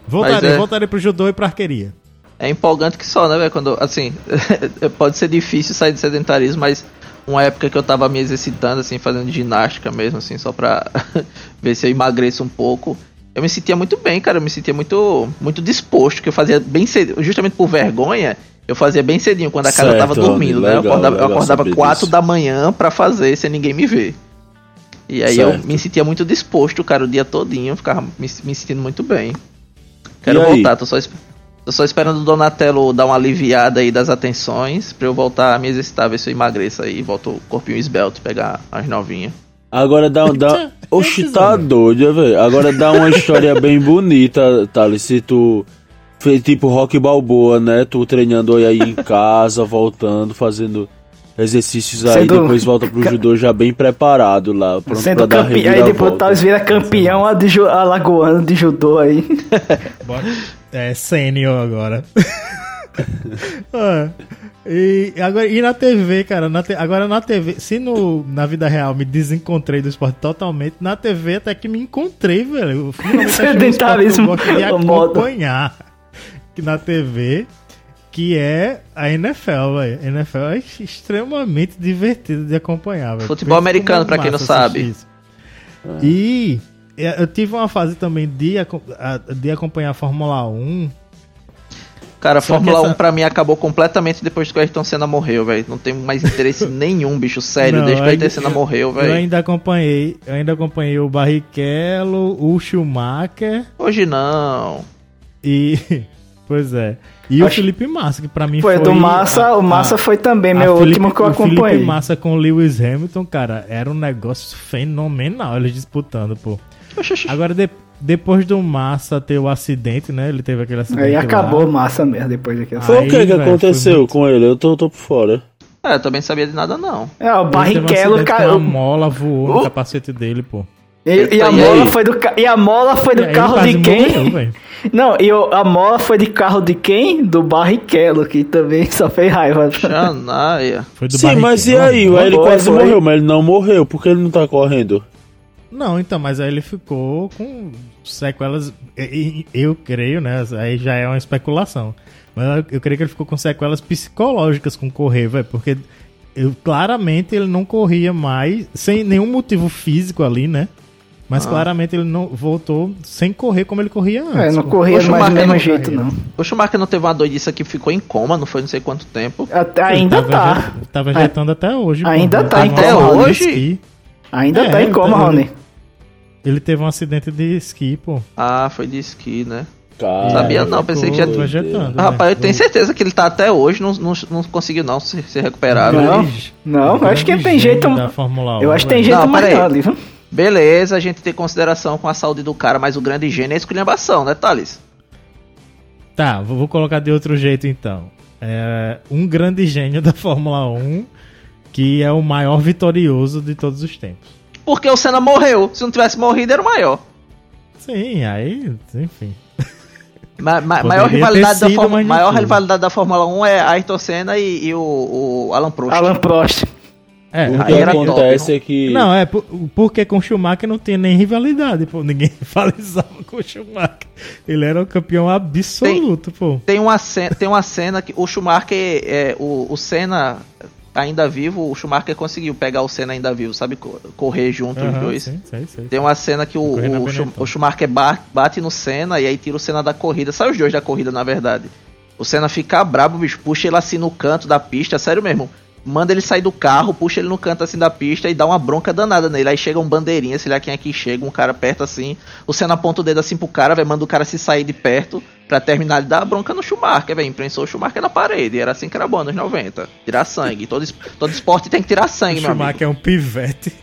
Voltarei, é- voltarei pro judô e pra arqueria. É empolgante que só, né, velho? Quando, assim, pode ser difícil sair do sedentarismo, mas uma época que eu tava me exercitando, assim, fazendo ginástica mesmo, assim, só pra ver se eu emagreço um pouco. eu me sentia muito bem, cara. Eu me sentia muito, muito disposto, que eu fazia bem cedo, justamente por vergonha, eu fazia bem cedinho, quando a casa Certo, tava dormindo, né? Eu legal, acordava, eu legal acordava saber 4 disso. da manhã pra fazer, sem ninguém me ver. E aí eu Certo. me sentia muito disposto, cara, o dia todinho, eu ficava me, me sentindo muito bem. Quero voltar, tô só, esp- tô só esperando o Donatello dar uma aliviada aí das atenções pra eu voltar a me exercitar, ver se eu emagreço aí, volto o corpinho esbelto, pegar as novinhas. Agora dá, dá... Oxi, tá doido, velho. Agora dá uma história bem bonita, Thales. Se tu fez tipo rock balboa, né? Tu treinando aí em casa, voltando, fazendo exercícios aí, Sendo- depois volta pro judô já bem preparado lá, pronto Sendo pra dar campeão. Aí depois o. Thales vira campeão a de ju- alagoano de judô aí. Bora. É sênior agora. Ah, e, agora, e na TV, cara, na te- agora na TV, se no, na vida real me desencontrei do esporte totalmente, na TV até que me encontrei, velho. Eu finalmente achei um que eu Sedentarismo, gosto modo. acompanhar que na TV, que é a NFL, velho. A NFL é extremamente divertido de acompanhar, velho. Futebol Pensa americano, é pra quem não sabe. isso. E é, eu tive uma fase também de, a- de acompanhar a Fórmula 1. Cara, que Fórmula essa- 1 pra mim acabou completamente depois que o Ayrton Senna morreu, velho. Não tenho mais interesse nenhum, bicho, sério, Não, desde que o Ayrton Senna morreu, Eu velho. ainda acompanhei, eu ainda acompanhei o Barrichello, o Schumacher Hoje não. e pois é. E o Acho- Felipe Massa, que pra mim Foi foi do Massa, a- o Massa a- foi também a meu Felipe- último que eu O Felipe acompanhei. Massa com o Lewis Hamilton, cara, era um negócio fenomenal eles disputando, pô. Agora de- depois do Massa ter o acidente, né? Ele teve aquele acidente Aí lá. acabou massa mesmo depois daquilo. Ah, Foi o Aí, que que aconteceu muito- com ele? Eu tô, tô por fora. É, eu também não sabia de nada, não. É, o Ele um Barrichello acidente caiu. A mola voou no O- capacete dele, pô. E, e a E mola foi do e a mola foi do E aí carro de quem? morreu. Não, e o- a mola foi de carro de quem? Do Barrichello, que também só fez raiva. Xanaia. Foi do Sim, mas e aí? Ele Foi, quase foi. morreu, mas ele não morreu. Por que ele não tá correndo? Não, então, mas aí ele ficou com sequelas. Eu creio, né? Aí já é uma especulação. Mas eu- creio que ele ficou com sequelas psicológicas com correr, velho. Porque eu, claramente ele não corria mais, sem nenhum motivo físico ali, né? Mas Ah. claramente ele não voltou sem correr como ele corria antes. É, não corria o mais do mesmo jeito, corria. não. O Schumacher não teve uma doidice que ficou em coma, não foi não sei quanto tempo. Até- Ele ainda tava tá. veget- Tá vegetando até hoje. Ainda Ele tá de hoje? Ainda É, tá em ele coma, tá- Rony. Ele teve um acidente de esqui, pô. Ah, foi de esqui, né? Cara, Sabia não, pensei que já- vegetando, Ah, rapaz, eu né? tenho certeza que ele tá até hoje, não, não, não conseguiu não se, se recuperar. Não, não, eu acho que tem jeito. da Fórmula 1, Eu acho que tem jeito Não, mais ali, viu? Beleza, a gente tem consideração com a saúde do cara, mas o grande gênio é a esculhambação, né, Thales? Tá, vou vou colocar de outro jeito então. É um grande gênio da Fórmula 1 que é o maior vitorioso de todos os tempos. Porque o Senna morreu. Se não tivesse morrido, era o maior. Sim, aí, enfim. Ma ma maior rivalidade, da Fórmula, maior rivalidade da Fórmula 1 é Ayrton Senna e, e o, o Alan Prost. Alan Prost. É, O que acontece top, é que. não, é por- porque com o Schumacher não tinha nem rivalidade, pô. Ninguém rivalizava com o Schumacher. Ele era o campeão absoluto, pô. Tem uma cena, tem uma cena que o Schumacher, é, o, o Senna ainda vivo, o Schumacher conseguiu pegar o Senna ainda vivo, sabe? Co- Correr junto os Aham, dois. sim, sei, sei. Tem uma cena que o, o, o Schumacher ba- bate no Senna e aí tira o Senna da corrida. Sai os dois da corrida, na verdade. O Senna fica brabo, bicho, puxa ele assim no canto da pista, sério mesmo. Manda ele sair do carro, puxa ele no canto assim da pista e dá uma bronca danada nele. Aí chega um bandeirinha, sei lá quem é que chega, um cara perto assim. O Senna aponta o dedo assim pro cara, velho, manda o cara se sair de perto pra terminar de dar a bronca no Schumacher, velho. Imprensou o Schumacher na parede. Era assim que era bom nos 90. Tirar sangue. Todo, es- todo esporte tem que tirar O sangue, amigo. Schumacher é um pivete.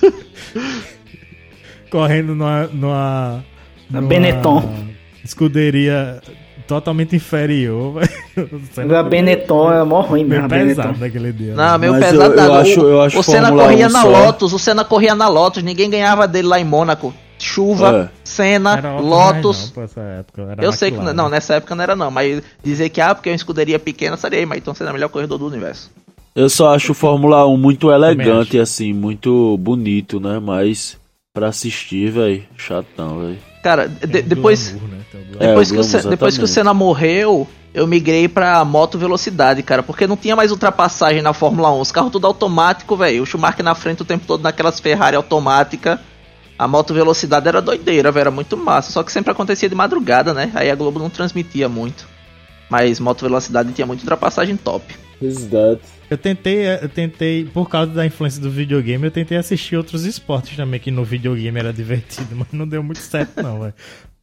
Correndo numa. numa, Na numa Benetton. Escuderia totalmente inferior, velho. Da Benetton é mó ruim Meio mesmo. a pesado naquele dia. Não, meio Mas pesado eu- eu d'água. acho- O- eu acho o Senna corria 1 na só. Lotus, o Senna corria na Lotus, ninguém ganhava dele lá em Mônaco. Chuva, É. Senna, Lotus. Não, época, era eu sei que não, nessa época não era não, mas dizer que ah, porque é uma escuderia pequena, seria, mas então Senna é o melhor corredor do universo. Eu só acho o Fórmula 1 muito elegante, assim, muito bonito, né? Mas pra assistir, velho, chatão, velho. Cara, de- depois, glamour, né? Glamour. É, depois, que o glamour, depois que o. Senna morreu, eu migrei pra moto velocidade, cara, porque não tinha mais ultrapassagem na Fórmula 1, os carros tudo automático, velho. O Schumacher na frente o tempo todo naquelas Ferrari automática. A moto velocidade era doideira, velho, era muito massa. Só que sempre acontecia de madrugada, né? Aí a Globo não transmitia muito. Mas moto velocidade tinha muita ultrapassagem top. Is that? Eu tentei, eu tentei, por causa da influência do videogame, eu tentei assistir outros esportes também, que no videogame era divertido, mas não deu muito certo não, velho.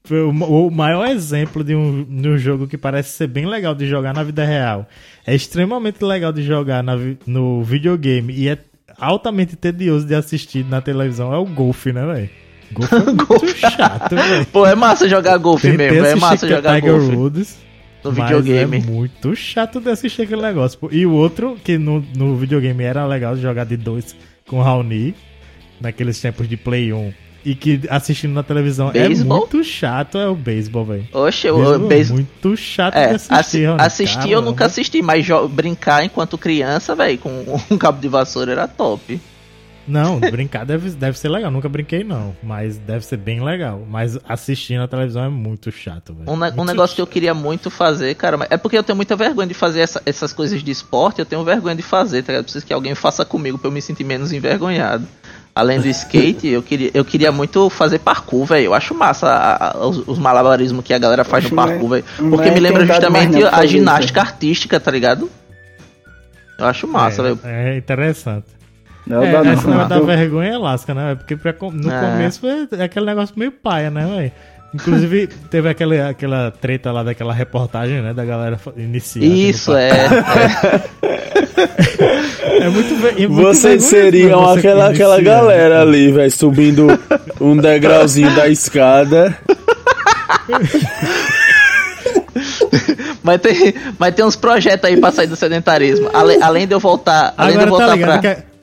O, maior exemplo de um, de um jogo que parece ser bem legal de jogar na vida real. É extremamente legal de jogar na no videogame e é altamente tedioso de assistir na televisão. É o golfe, né, velho? Golfe é muito chato, velho. Pô, é massa jogar golfe mesmo, é massa jogar Tiger golfe Woods, no mas videogame. é muito chato de assistir aquele negócio. E o outro, que no, no videogame era legal de jogar de dois com Raoni, naqueles tempos de Play 1, e que assistindo na televisão Beisebol? é muito chato, é o beisebol, velho. Oxe, o Beisebol é muito chato É, de assi- assistir, Raoni. assistir eu nunca assisti, mas brincar enquanto criança, velho, com um cabo de vassoura era top. Não, brincar deve, deve ser legal. Nunca brinquei, não. Mas deve ser bem legal. Mas assistir na televisão é muito chato, velho. Um, ne- um negócio que eu queria muito fazer, cara, mas é porque eu tenho muita vergonha de fazer essa- essas coisas de esporte, eu tenho vergonha de fazer, tá ligado? Preciso que alguém faça comigo pra eu me sentir menos envergonhado. Além do skate, eu queria, eu queria muito fazer parkour, velho. Eu acho massa a- a- os, os malabarismos que a galera faz no parkour, velho. não Porque é me lembra justamente a ginástica artística, tá ligado? Eu acho massa, velho. é, é interessante. Não, É, dá não. esse negócio da vergonha é lasca, né? Porque pra no É. começo foi aquele negócio meio paia, né, velho? Inclusive, teve aquela, aquela treta lá daquela reportagem, né? Da galera aqui no Isso, é. É muito, é muito Vocês seriam né, você aquela, aquela iniciar. galera ali, velho, subindo um degrauzinho da escada. Mas tem, mas tem uns projetos aí pra sair do sedentarismo. Ale- além de eu voltar, além de eu Agora tá voltar ligado pra.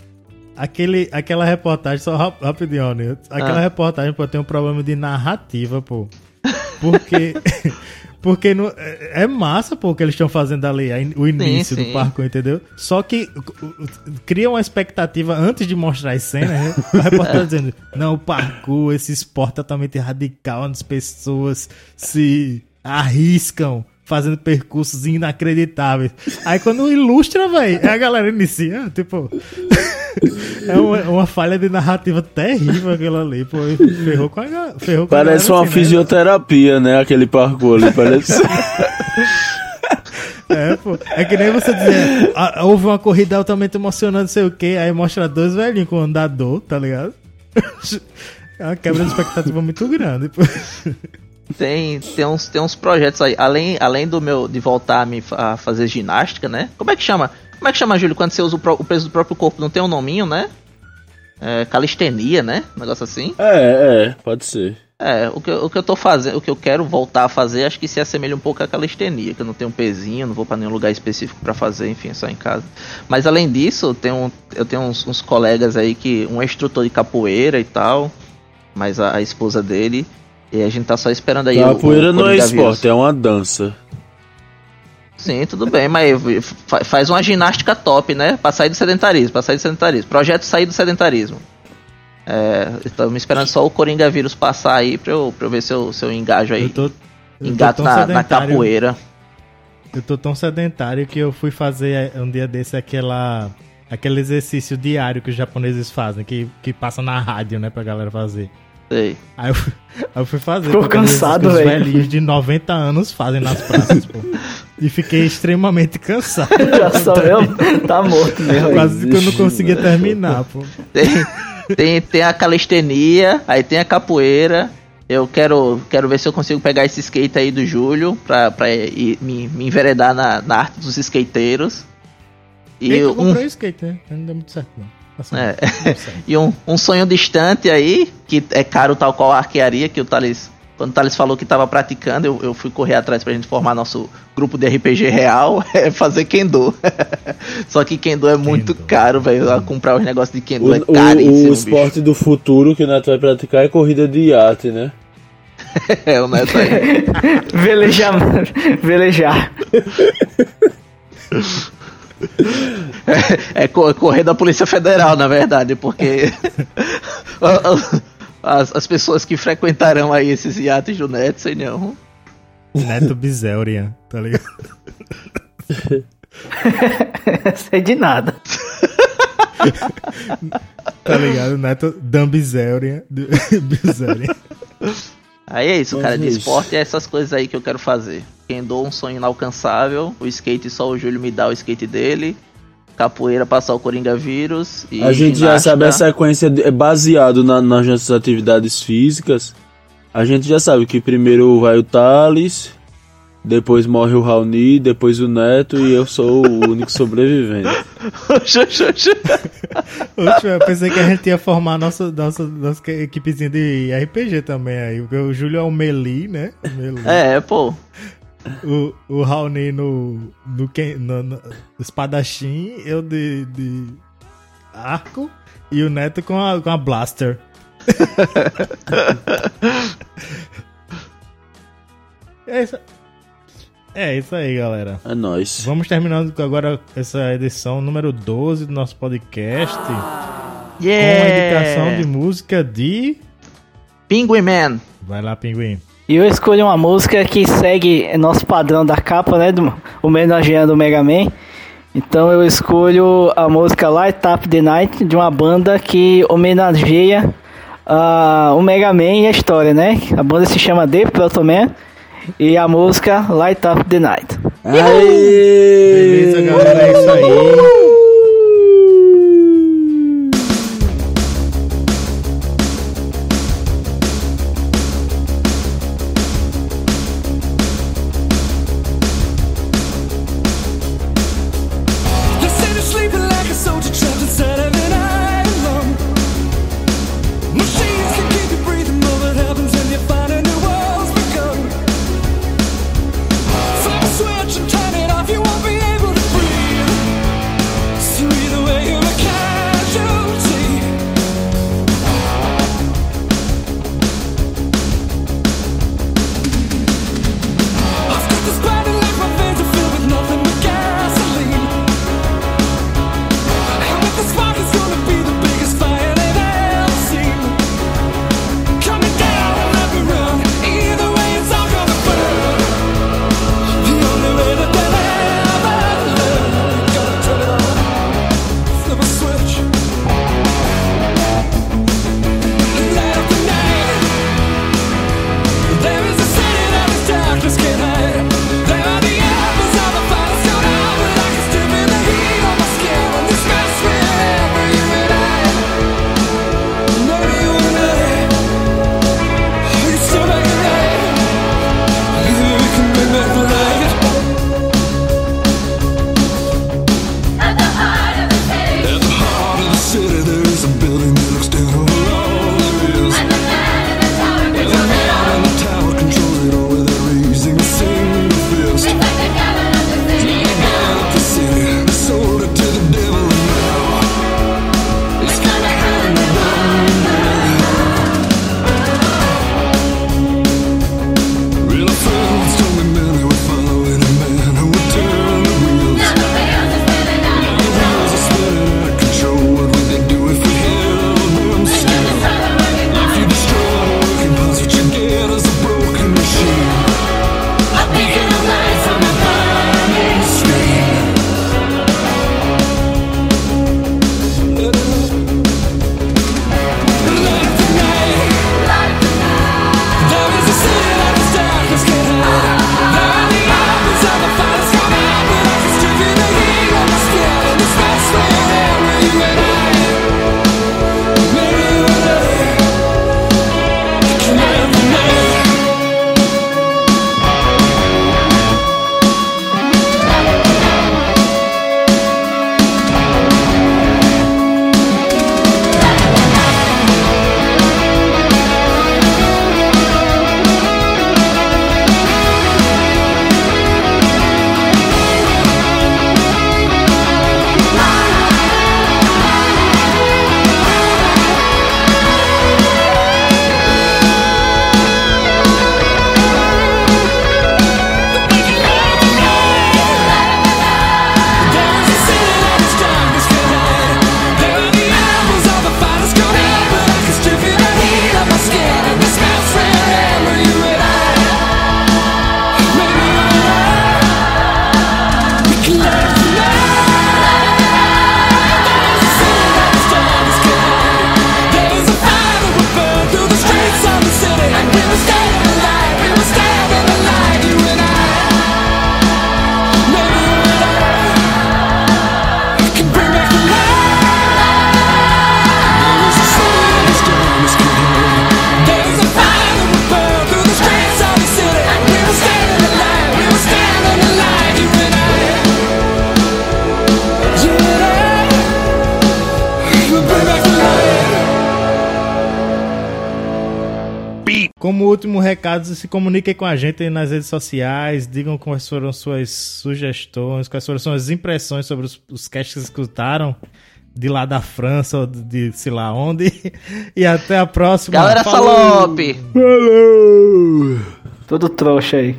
Aquele, aquela reportagem, só rap- rapidinho, né? Aquela Ah. reportagem, pô, tem um problema de narrativa, pô. Porque. Porque não, é é massa, pô, o que eles estão fazendo ali, o início sim. do parkour, entendeu? Só que cria uma expectativa antes de mostrar as cenas, né? A reportagem dizendo, não, o parkour, esse esporte totalmente radical, onde as pessoas se arriscam fazendo percursos inacreditáveis. Aí quando ilustra, velho, a galera inicia, tipo... é uma, uma falha de narrativa terrível aquilo ali, pô. Ferrou com a, ferrou com a Parece galera uma assim, né? fisioterapia, né? Aquele parkour ali. Parece. É, pô. É que nem você dizer, "Ah, houve uma corrida altamente emocionante, não sei o que, aí mostra dois velhinhos com andador, tá ligado? É uma quebra de expectativa muito grande, pô. Tem, tem, uns, tem uns projetos aí. Além, além do meu de voltar a, me, a fazer ginástica, né? Como é que chama? Como é que chama, Júlio, quando você usa o, pró- o peso do próprio corpo? Não tem um nominho, né? É, calistenia, né? Um negócio assim. É, é, pode ser. É, o que, eu- o que eu tô fazendo, o que eu quero voltar a fazer, acho que se assemelha um pouco à calistenia, que eu não tenho um pezinho, não vou pra nenhum lugar específico pra fazer, enfim, é só em casa. Mas além disso, eu tenho, eu tenho uns, uns colegas aí que. Um é instrutor de capoeira e tal, mas a, a esposa dele. E a gente tá só esperando aí. o- Capoeira o não é esporte, é uma dança. Sim, tudo bem, mas fa- faz uma ginástica top, né? Pra sair do sedentarismo, pra sair do sedentarismo. Projeto sair do sedentarismo. É, estamos esperando só o Coringa vírus passar aí pra eu, pra eu ver se eu, se eu engajo aí. Eu tô, eu Engato na, na sedentário- capoeira. Eu tô tão sedentário que eu fui fazer eh, um dia desse aquela, aquele exercício diário que os japoneses fazem, que, que passa na rádio, né, pra galera fazer. Sei. Aí eu, fui- aí eu fui fazer. Ficou cansado, que os velho. velhinhos de 90 anos fazem nas praças, pô. E fiquei extremamente cansado. Já só eu, tá morto mesmo. Quase que eu não conseguia terminar, pô. Tem, tem, tem a calistenia, aí tem a capoeira. Eu quero, quero ver se eu consigo pegar esse skate aí do Júlio pra, pra ir, me, me enveredar na, na arte dos skateiros. E E eu um, comprei o skate, né? Não deu muito certo, não. Assim, É. certo. E um, um sonho distante aí, que é caro tal qual a arquearia, que o Thales, quando o Thales falou que tava praticando, eu, eu fui correr atrás pra gente formar nosso grupo de RPG real, é fazer Kendo. Só que Kendo é muito Kendo. caro, velho. Comprar os negócios de Kendo O, é o- caríssimo, o bicho. esporte do futuro que o Neto vai praticar é corrida de iate, né? É, o Neto aí. Velejar. Velejar. É, co- correr da Polícia Federal, na verdade, porque as, as pessoas que frequentarão aí esses iates do Neto, sei não. Neto Bizelrian, tá ligado? Sei de nada. Tá ligado? Neto Dumbizerian. Bizerian. Aí é isso, Mas cara. De é isso. esporte é essas coisas aí que eu quero fazer. Quem dou um sonho inalcançável, o skate só o Júlio me dá o skate dele. Capoeira passar o Coringa vírus. E A gente já ginástica- sabe a sequência de- é baseado na- nas nossas atividades físicas. A gente já sabe que primeiro vai o Thales, depois morre o Raoni, depois o Neto e eu sou o único sobrevivente. Oxe, eu pensei que a gente ia formar nossa, nossa, nossa equipezinha de RPG também aí. O Júlio é o Melee, né? Melee. é, pô. O, o Raoni no, no, no, no espadachim, eu de, de arco e o Neto com a, com a blaster. é, isso, é isso aí, galera. É nóis. Vamos terminando agora essa edição número 12 do nosso podcast. Com a indicação de música de. Penguin Man. Vai lá, pinguim. E eu escolhi uma música que segue nosso padrão da capa, né? Do, homenageando o Mega Man. Então eu escolho a música Light Up the Night de uma banda que homenageia ah, o Mega Man e a história, né? A banda se chama The Proto Man e a música Light Up the Night. Aê! Beleza, galera, é isso aí. Comuniquem com a gente aí nas redes sociais, digam quais foram suas sugestões, quais foram suas impressões sobre os, os casts que escutaram de lá da França ou de sei lá onde. E até a próxima. Galera Falou! Salope! Tudo trouxa aí.